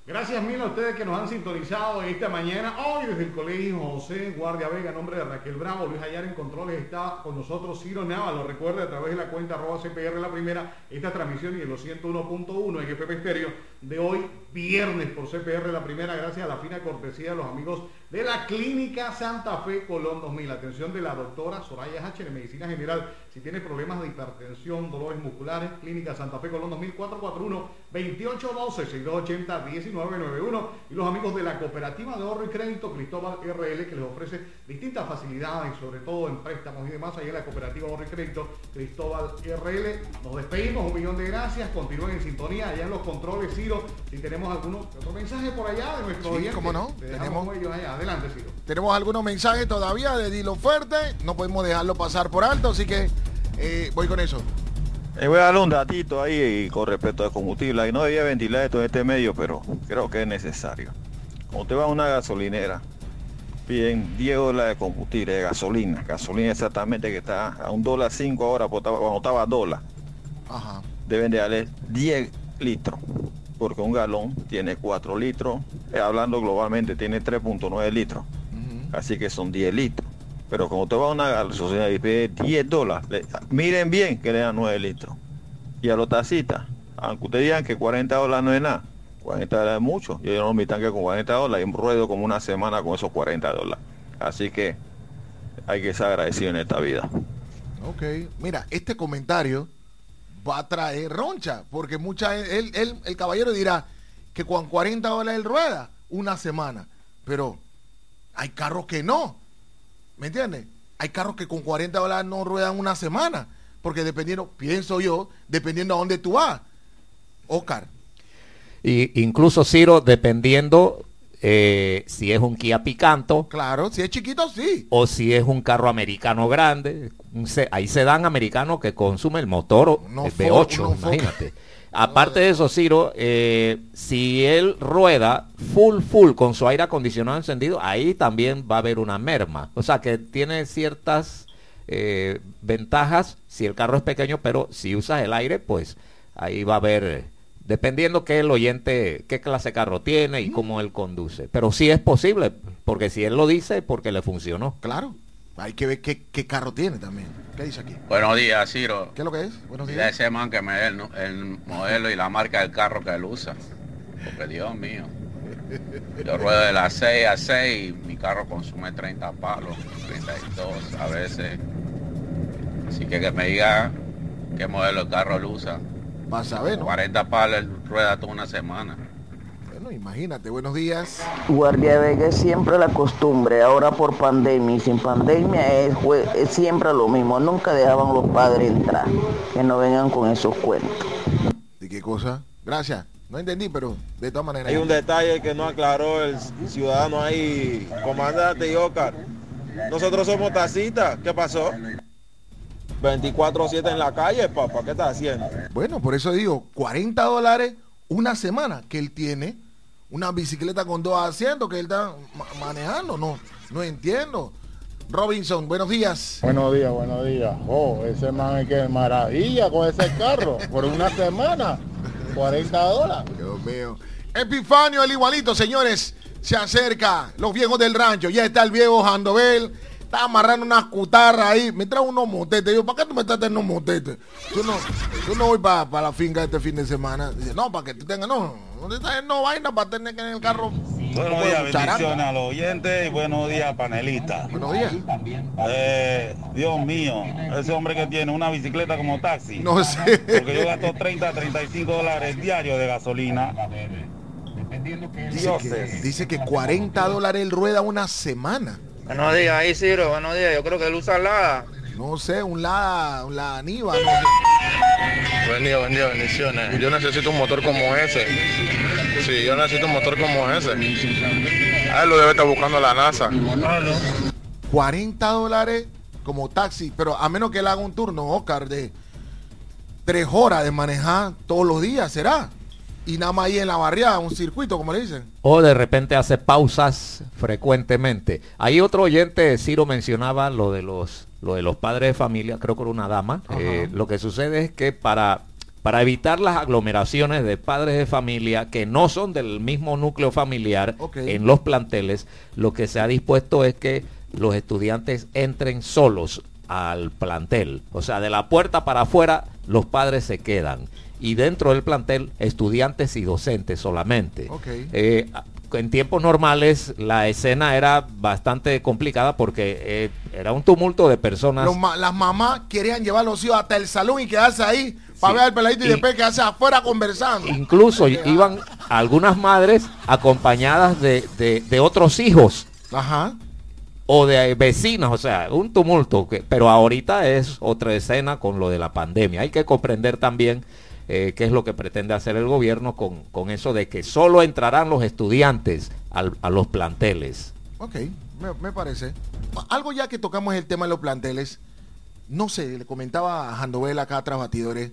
Gracias mil a ustedes que nos han sintonizado esta mañana. Hoy desde el colegio José Guardia Vega, en nombre de Raquel Bravo, Luis Ayar en controles, está con nosotros Ciro Nava. Lo recuerda a través de la cuenta arroba CPR la primera, esta transmisión y los 101.1 en FM Estéreo de hoy, viernes por CPR la primera, gracias a la fina cortesía de los amigos de la Clínica Santa Fe Colón 2000. Atención de la doctora Soraya H. de Medicina General. Si tiene problemas de hipertensión, dolores musculares, Clínica Santa Fe Colón 2000, 441-2812-6280-1991. Y los amigos de la Cooperativa de Ahorro y Crédito Cristóbal RL, que les ofrece distintas facilidades, sobre todo en préstamos y demás. Ahí en la Cooperativa de Ahorro y Crédito Cristóbal RL. Nos despedimos, un millón de gracias. Continúen en sintonía allá en los controles, Ciro. Si tenemos alguno otro mensaje por allá de nuestro Sí, oyente, cómo no. Tenemos- ellos allá. Adelante, Ciro. Tenemos algunos mensajes todavía de Dilo Fuerte. No podemos dejarlo pasar por alto, así que eh, voy con eso. Eh, voy a darle un datito ahí con respecto al combustible. Y no debía ventilar esto en este medio, pero creo que es necesario. Cuando te vas a una gasolinera, piden 10 dólares de combustible, de gasolina. Gasolina exactamente que está a un dólar 5 ahora, cuando estaba a dólar. Ajá. Deben de darle 10 litros, porque un galón tiene 4 litros. eh, hablando globalmente, tiene 3.9 litros. Así que son 10 litros. Pero como te va a una gasolina y pide 10 dólares, le- miren bien que le dan 9 litros. Y a los taxistas, aunque ustedes digan que 40 dólares no es nada, 40 dólares es mucho. Yo no mi tanque con 40 dólares y ruedo como una semana con esos 40 dólares. Así que hay que ser agradecido en esta vida. Ok. Mira, este comentario va a traer roncha, porque mucha él, él- el caballero dirá que con 40 dólares él rueda una semana, pero hay carros que no. ¿Me entiendes? Hay carros que con 40 dólares no ruedan una semana, porque dependiendo, pienso yo, dependiendo a dónde tú vas. Oscar, Y incluso Ciro, dependiendo eh, si es un Kia Picanto claro, si es chiquito, sí. o si es un carro americano grande, un se- ahí se dan americanos que consume el motor No el fo- V8, no fo- imagínate. Aparte de eso, Ciro, eh, si él rueda full, full con su aire acondicionado encendido, ahí también va a haber una merma. O sea que tiene ciertas eh, ventajas si el carro es pequeño, pero si usas el aire, pues ahí va a haber, dependiendo qué el oyente, qué clase de carro tiene y cómo él conduce. Pero sí es posible, porque si él lo dice, porque le funcionó. Claro, hay que ver qué, qué carro tiene también. ¿Qué dice aquí? Buenos días, Ciro. ¿Qué es lo que es? Buenos Dile a días. ese man que me dé el, modelo y la marca del carro que él usa. Porque Dios mío. Yo ruedo de las 6 a 6 y mi carro consume 30 palos, 32 a veces. Así que que me diga qué modelo de carro él usa. Vas a ver, ¿no? 40 palos él rueda toda una semana. Bueno, imagínate, buenos días. Guardia Vega es siempre la costumbre, ahora por pandemia y sin pandemia es, es siempre lo mismo, nunca dejaban los padres entrar, que no vengan con esos cuentos. ¿De qué cosa? Gracias. No entendí, pero de todas maneras. Hay un detalle que no aclaró el ciudadano ahí, comandante y Oscar. Nosotros somos tacitas, ¿qué pasó? 24-7 en la calle, papá, ¿qué estás haciendo? Bueno, por eso digo, 40 dólares una semana que él tiene, una bicicleta con dos asientos que él está ma- manejando, no, no entiendo. Robinson, buenos días. Buenos días, buenos días. Oh, ese man es que maravilla con ese carro. Por una semana, 40 dólares. Dios mío. Epifanio, el igualito, señores, se acerca. Los viejos del rancho, ya está el viejo Jandobel. Está amarrando unas cutarras ahí. Me trae unos motetes. Yo, ¿para qué tú me estás trayendo unos motetes? Yo no, yo no voy para la finca este fin de semana. Dice, no, para que tú tengas, no, no te estás no vaina para tener que en el carro. Buenos días, bendiciones a los oyentes y buenos días, panelistas. Buenos días. Eh, Dios mío, ese hombre que tiene una bicicleta como taxi. No sé. Porque yo gasto 30, 35 dólares diarios de gasolina. Dice que, dice que 40 dólares el rueda una semana. Buenos días, ahí Ciro, buenos días. Yo creo que él usa la. No sé, un la, un la Niva, no sé. Buen día, buen día, bendiciones. Yo necesito un motor como ese. Sí, yo necesito un motor como ese. A él lo debe estar buscando la NASA. 40 dólares como taxi, pero a menos que él haga un turno, Oscar, de tres horas de manejar todos los días, ¿será? Y nada más ahí en la barriada, un circuito, como le dicen. O de repente hace pausas frecuentemente. Ahí otro oyente, Ciro mencionaba lo de los, lo de los padres de familia, creo que era una dama. Eh, lo que sucede es que para, para evitar las aglomeraciones de padres de familia que no son del mismo núcleo familiar en los planteles, lo que se ha dispuesto es que los estudiantes entren solos al plantel. O sea, de la puerta para afuera los padres se quedan. Y dentro del plantel, estudiantes y docentes solamente. Eh, en tiempos normales la escena era bastante complicada porque eh, era un tumulto de personas. las mamás querían llevar a los hijos hasta el salón y quedarse ahí para ver al peladito y, después quedarse afuera conversando. Incluso iban algunas madres acompañadas de, de otros hijos. Ajá o de vecinas, o sea, un tumulto, que, pero ahorita es otra escena con lo de la pandemia. Hay que comprender también eh, qué es lo que pretende hacer el gobierno con, con eso de que solo entrarán los estudiantes a los planteles. Ok, me, parece. Algo ya que tocamos el tema de los planteles, no sé, le comentaba a Jandovel acá tras batidores,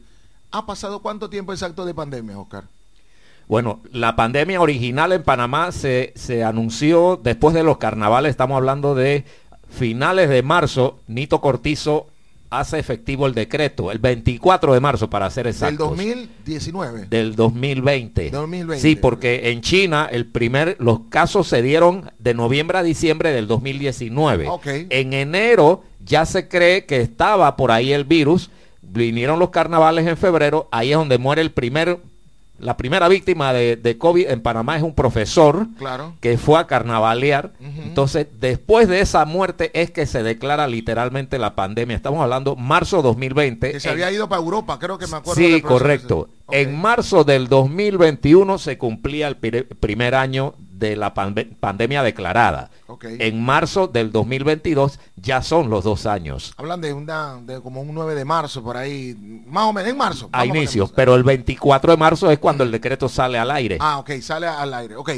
¿ha pasado cuánto tiempo exacto de pandemia, Oscar? Bueno, la pandemia original en Panamá se, se anunció después de los carnavales, estamos hablando de finales de marzo, Nito Cortizo hace efectivo el decreto, el 24 de marzo para ser exactos. ¿Del 2019? Del 2020. Sí, porque en China el primer, los casos se dieron de noviembre a diciembre del 2019. En enero ya se cree que estaba por ahí el virus, vinieron los carnavales en febrero, ahí es donde muere el primer la primera víctima de, COVID en Panamá es un profesor que fue a carnavalear. Entonces, después de esa muerte es que se declara literalmente la pandemia. Estamos hablando marzo 2020. Que se había ido para Europa, creo que me acuerdo. Sí, correcto. En marzo del 2021 se cumplía el primer año de la pandemia declarada. En marzo del 2022 ya son los dos años. Hablan de, una, de como un 9 de marzo, por ahí, más o menos en marzo. A inicios, pero el 24 de marzo es cuando el decreto sale al aire. Ah, ok, sale al aire. Ok.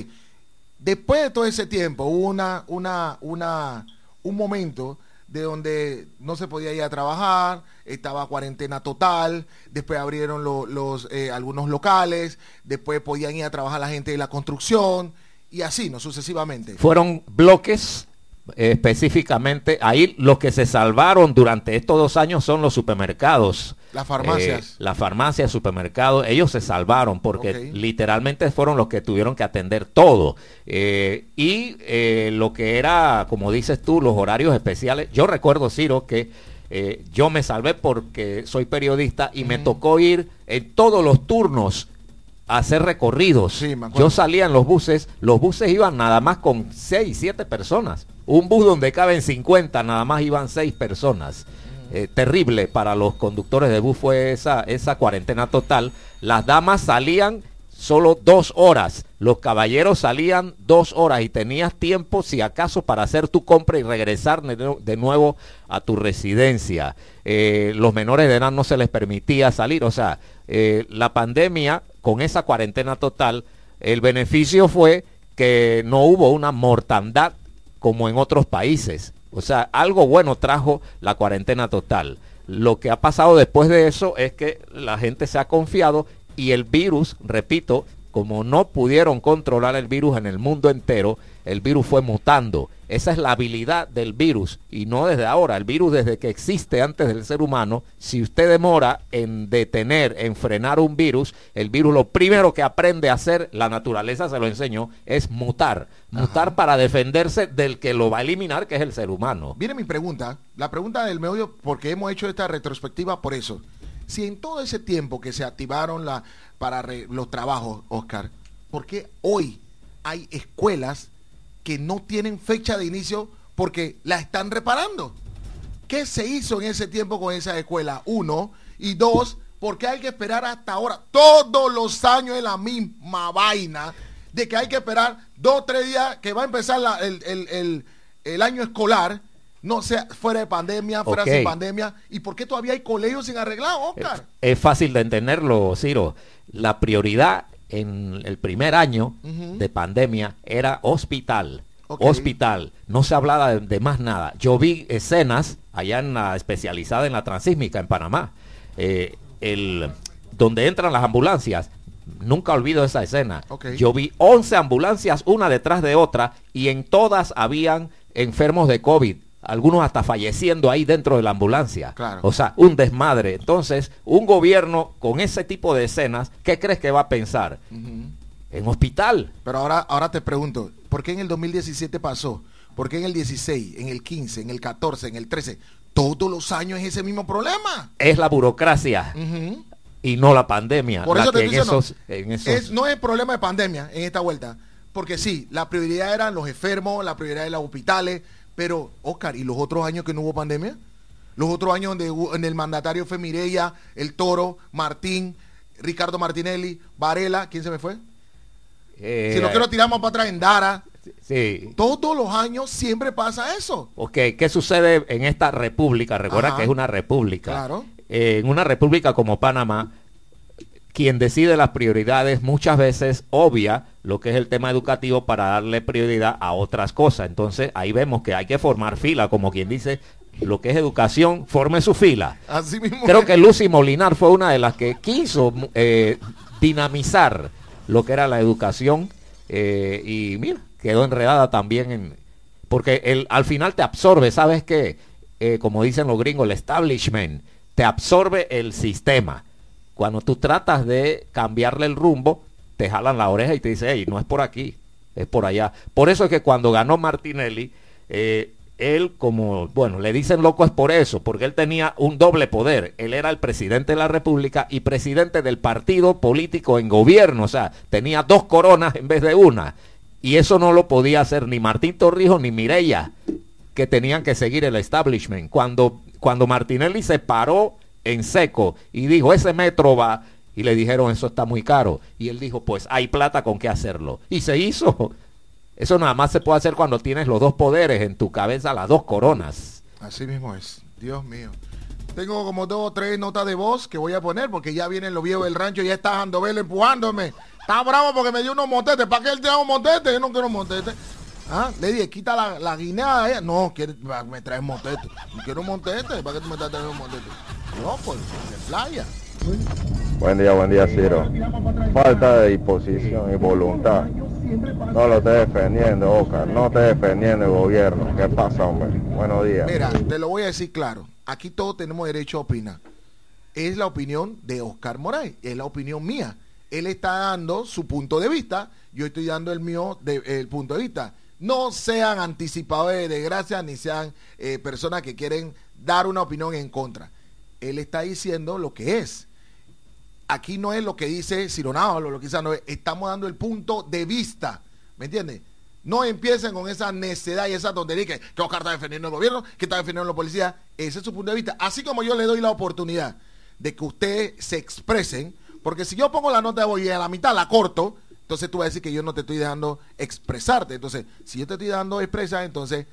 Después de todo ese tiempo hubo una, una, una, un momento de donde no se podía ir a trabajar, estaba cuarentena total, después abrieron los, eh, algunos locales, después podían ir a trabajar la gente de la construcción, y así, ¿no? Sucesivamente. Fueron bloques eh, específicamente, ahí los que se salvaron durante estos dos años son los supermercados. Las farmacias. Eh, las farmacias, supermercados, ellos se salvaron porque literalmente fueron los que tuvieron que atender todo. Eh, y lo que era, como dices tú, los horarios especiales. Yo recuerdo, Ciro, que yo me salvé porque soy periodista y me tocó ir en todos los turnos hacer recorridos. Yo salía en los buses, los buses iban nada más con 6, 7 personas. Un bus donde caben 50, nada más iban 6 personas. Eh, terrible para los conductores de bus fue esa, esa cuarentena total. Las damas salían solo dos horas. Los caballeros salían dos horas y tenías tiempo, si acaso, para hacer tu compra y regresar de nuevo a tu residencia. Eh, los menores de edad no se les permitía salir. O sea, eh, la pandemia con esa cuarentena total, el beneficio fue que no hubo una mortandad como en otros países. O sea, algo bueno trajo la cuarentena total. Lo que ha pasado después de eso es que la gente se ha confiado y el virus, repito, como no pudieron controlar el virus en el mundo entero, el virus fue mutando. Esa es la habilidad del virus y no desde ahora. El virus desde que existe antes del ser humano, si usted demora en detener, en frenar un virus, el virus lo primero que aprende a hacer, la naturaleza se lo enseñó, es mutar. Mutar para defenderse del que lo va a eliminar, que es el ser humano. Viene mi pregunta, la pregunta del meollo, porque hemos hecho esta retrospectiva por eso. Si en todo ese tiempo que se activaron la, para los trabajos, Oscar, ¿por qué hoy hay escuelas que no tienen fecha de inicio porque la están reparando. ¿Qué se hizo en ese tiempo con esa escuela? Uno. Y dos, ¿por qué hay que esperar hasta ahora? Todos los años es la misma vaina. de que hay que esperar dos tres días que va a empezar el, el- el- el año escolar, no sea fuera de pandemia, fuera sin pandemia, y por qué todavía hay colegios sin arreglar, Oscar. Es fácil de entenderlo, Ciro. La prioridad en el primer año de pandemia era hospital. Hospital. No se hablaba de, de más nada. Yo vi escenas allá en la especializada en la transísmica en Panamá. eh, el, donde entran las ambulancias. Nunca olvido esa escena. Yo vi 11 ambulancias una detrás de otra y en todas habían enfermos de COVID. Algunos hasta falleciendo ahí dentro de la ambulancia. Claro. O sea, un desmadre. Entonces, un gobierno con ese tipo de escenas, ¿qué crees que va a pensar? En hospital. Pero ahora, ahora te pregunto, ¿por qué en el 2017 pasó? ¿Por qué en el 16, en el 15, en el 14, en el 13? Todos los años es ese mismo problema. Es la burocracia y no la pandemia. Por la eso te que estoy en diciendo, esos, en esos- es- no es problema de pandemia en esta vuelta, porque sí, la prioridad eran los enfermos, la prioridad de los hospitales, pero Oscar, ¿y los otros años que no hubo pandemia? Los otros años donde hubo- en el mandatario fue El Toro, Martín, Ricardo Martinelli, Varela, ¿quién se me fue? eh, si lo quiero tiramos para atrás en Dara, Sí. todos los años siempre pasa eso. Ok, ¿qué sucede en esta república? Recuerda Ajá. que es una república. Claro. Eh, en una república como Panamá, quien decide las prioridades muchas veces obvia lo que es el tema educativo para darle prioridad a otras cosas. Entonces ahí vemos que hay que formar fila, como quien dice, lo que es educación, forme su fila. Así mismo. Creo es. que Lucy Molinar fue una de las que quiso eh, dinamizar lo que era la educación eh, y mira, quedó enredada también en... Porque el, al final te absorbe, ¿sabes qué? Eh, como dicen los gringos, el establishment, te absorbe el sistema. Cuando tú tratas de cambiarle el rumbo, te jalan la oreja y te dicen, hey, no es por aquí, es por allá. Por eso es que cuando ganó Martinelli, eh, él como, bueno, le dicen loco es por eso, porque él tenía un doble poder. Él era el presidente de la República y presidente del partido político en gobierno, o sea, tenía dos coronas en vez de una. Y eso no lo podía hacer ni Martín Torrijos ni Mireya, que tenían que seguir el establishment. Cuando, cuando Martinelli se paró en seco y dijo, ese metro va, y le dijeron, eso está muy caro. Y él dijo, pues hay plata con qué hacerlo. Y se hizo. Eso nada más se puede hacer cuando tienes los dos poderes en tu cabeza, las dos coronas. Así mismo es. Dios mío. Tengo como dos o tres notas de voz que voy a poner porque ya vienen los viejos del rancho, ya está Jandobel empujándome. Está bravo porque me dio unos motetes. ¿Para qué él te da un motete? Yo no quiero un motete. Ah, le dije, quita la, la guinea a ella. No, quiere, me traes motete. Quiero un motete. ¿Para qué tú me estás trayendo un motete? No, pues, de playa. Buen día, buen día, Ciro. Falta de disposición y voluntad. No lo estés defendiendo, Oscar. No estés defendiendo el gobierno. ¿Qué pasa, hombre? Buenos días. Mira, te lo voy a decir claro. Aquí todos tenemos derecho a opinar. Es la opinión de Oscar Moray, es la opinión mía. Él está dando su punto de vista, yo estoy dando el mío, de- el punto de vista. No sean anticipadores de desgracia ni sean eh, personas que quieren dar una opinión en contra. Él está diciendo lo que es. Aquí no es lo que dice Cironado, lo que dice no es, estamos dando el punto de vista. ¿Me entiendes? No empiecen con esa necedad y esa tontería que, que Oscar está defendiendo el gobierno, que está defendiendo la policía. Ese es su punto de vista. Así como yo le doy la oportunidad de que ustedes se expresen, porque si yo pongo la nota de voz y a la mitad la corto, entonces tú vas a decir que yo no te estoy dejando expresarte. Entonces, si yo te estoy dando expresar, entonces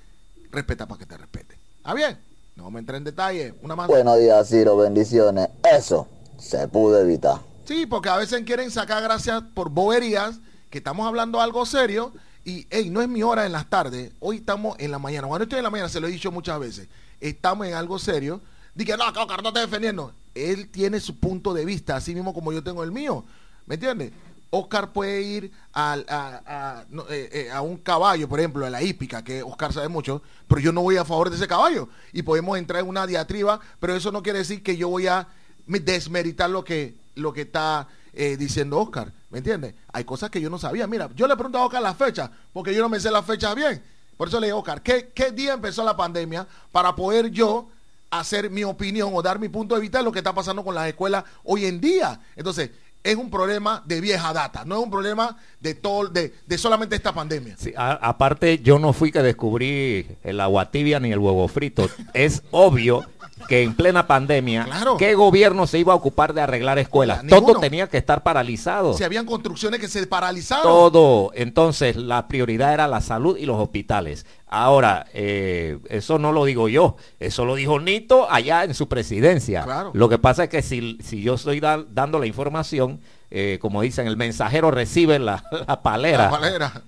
respeta para que te respete. ¿Ah, bien? No me entré en detalle. Una más. Buenos días, Ciro, bendiciones. Eso se pudo evitar. Sí, porque a veces quieren sacar gracias por boberías, que estamos hablando algo serio, y hey, no es mi hora en las tardes, hoy estamos en la mañana. Cuando estoy en la mañana, se lo he dicho muchas veces, estamos en algo serio. Dije, no, Oscar no está defendiendo. Él tiene su punto de vista, así mismo como yo tengo el mío. ¿Me entiendes? Oscar puede ir al- a, a- eh, eh, a un caballo, por ejemplo, a la hípica, que Oscar sabe mucho, pero yo no voy a favor de ese caballo. Y podemos entrar en una diatriba, pero eso no quiere decir que yo voy a me- desmeritar lo que, lo que está eh, diciendo Oscar. ¿Me entiendes? Hay cosas que yo no sabía. Mira, yo le pregunto a Oscar la fecha, porque yo no me sé las fechas bien. Por eso le digo, Oscar, ¿qué, ¿qué día empezó la pandemia para poder yo hacer mi opinión o dar mi punto de vista de lo que está pasando con las escuelas hoy en día? Entonces, es un problema de vieja data, no es un problema de todo, de, de solamente esta pandemia. Sí, a- aparte, yo no fui que descubrí el agua tibia ni el huevo frito. es obvio que en plena pandemia, ¿qué gobierno se iba a ocupar de arreglar escuelas? Ninguno. Todo tenía que estar paralizado. Si habían construcciones que se paralizaron. Todo. Entonces, la prioridad era la salud y los hospitales. Ahora, eh, eso no lo digo yo, eso lo dijo Nito allá en su presidencia. Claro. Lo que pasa es que si, si yo estoy da- dando la información, eh, como dicen, el mensajero recibe la, la palera. La palera.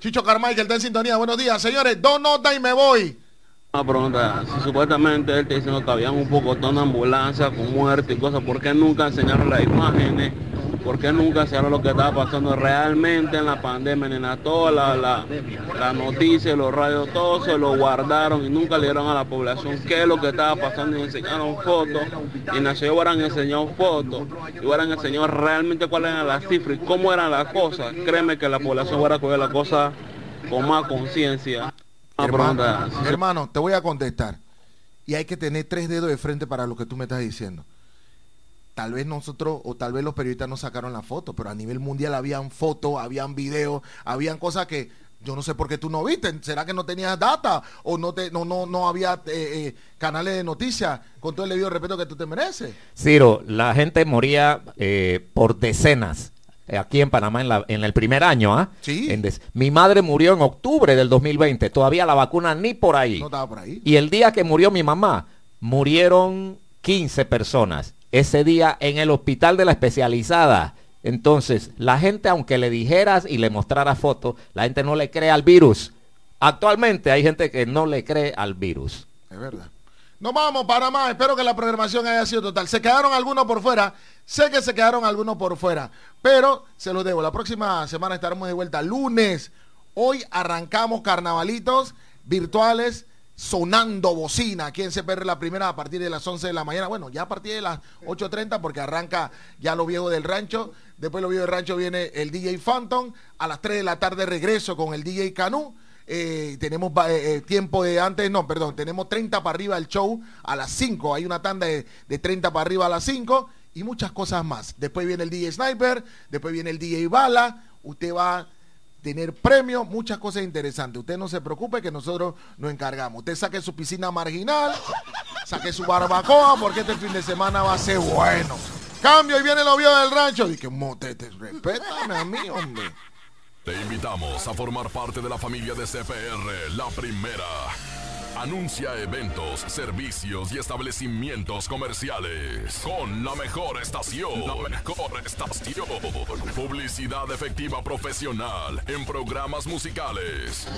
Chicho Carmichael está en sintonía. Buenos días, señores. Dos notas y me voy. Una pregunta, si supuestamente él está diciendo que había un poco de ambulancia con muerte y cosas, ¿por qué nunca enseñaron las imágenes? ¿Por qué nunca enseñaron lo que estaba pasando realmente en la pandemia? Nada, todas las la, la noticias, los radios, todo se lo guardaron y nunca le dieron a la población qué es lo que estaba pasando y enseñaron fotos. Y nació hubieran enseñado fotos y hubieran enseñado realmente cuáles eran las cifras y cómo eran las cosas. Créeme que la población hubiera cogido la cosa con más conciencia. Hermano, hermano, te voy a contestar. Y hay que tener tres dedos de frente para lo que tú me estás diciendo. Tal vez nosotros o tal vez los periodistas no sacaron la foto, pero a nivel mundial habían fotos, habían videos, habían cosas que yo no sé por qué tú no viste. ¿Será que no tenías data o no te no no no había eh, eh, canales de noticias con todo el debido respeto que tú te mereces? Ciro, la gente moría eh, por decenas eh, aquí en Panamá en, la- en el primer año. ¿ah? En des- Mi madre murió en octubre del 2020, todavía la vacuna ni por ahí. No estaba por ahí. Y el día que murió mi mamá, murieron 15 personas. Ese día en el hospital de la especializada. Entonces, la gente, aunque le dijeras y le mostraras fotos, la gente no le cree al virus. Actualmente hay gente que no le cree al virus. Es verdad. Nos vamos para más. Espero que la programación haya sido total. Se quedaron algunos por fuera. Sé que se quedaron algunos por fuera. Pero se los debo. La próxima semana estaremos de vuelta. Lunes. Hoy arrancamos carnavalitos virtuales sonando bocina aquí en CPR la primera a partir de las 11 de la mañana. Bueno, ya a partir de las 8.30 porque arranca ya lo viejo del rancho. Después lo viejo del rancho viene el DJ Phantom. A las 3 de la tarde regreso con el DJ Canú. Eh, tenemos eh, eh, tiempo de antes, no, perdón, tenemos 30 para arriba el show a las 5. Hay una tanda de, de 30 para arriba a las 5 y muchas cosas más. Después viene el DJ Sniper, después viene el DJ Bala. Usted va tener premios, muchas cosas interesantes. Usted no se preocupe que nosotros nos encargamos. Usted saque su piscina marginal, saque su barbacoa, porque este fin de semana va a ser bueno. Cambio y viene el obvio del rancho. Dije, motete, respétame a mí, hombre. Te invitamos a formar parte de la familia de CPR, la primera. Anuncia eventos, servicios y establecimientos comerciales con la mejor estación. La mejor estación. Publicidad efectiva profesional en programas musicales.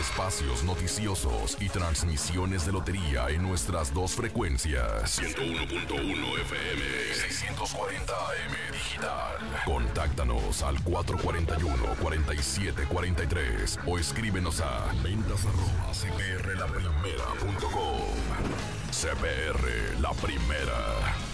Espacios noticiosos y transmisiones de lotería en nuestras dos frecuencias. 101.1 FM, 640 AM digital. Contáctanos al 441-4743 o escríbenos a ventas arroba cprlaprimera.com. CPR La Primera.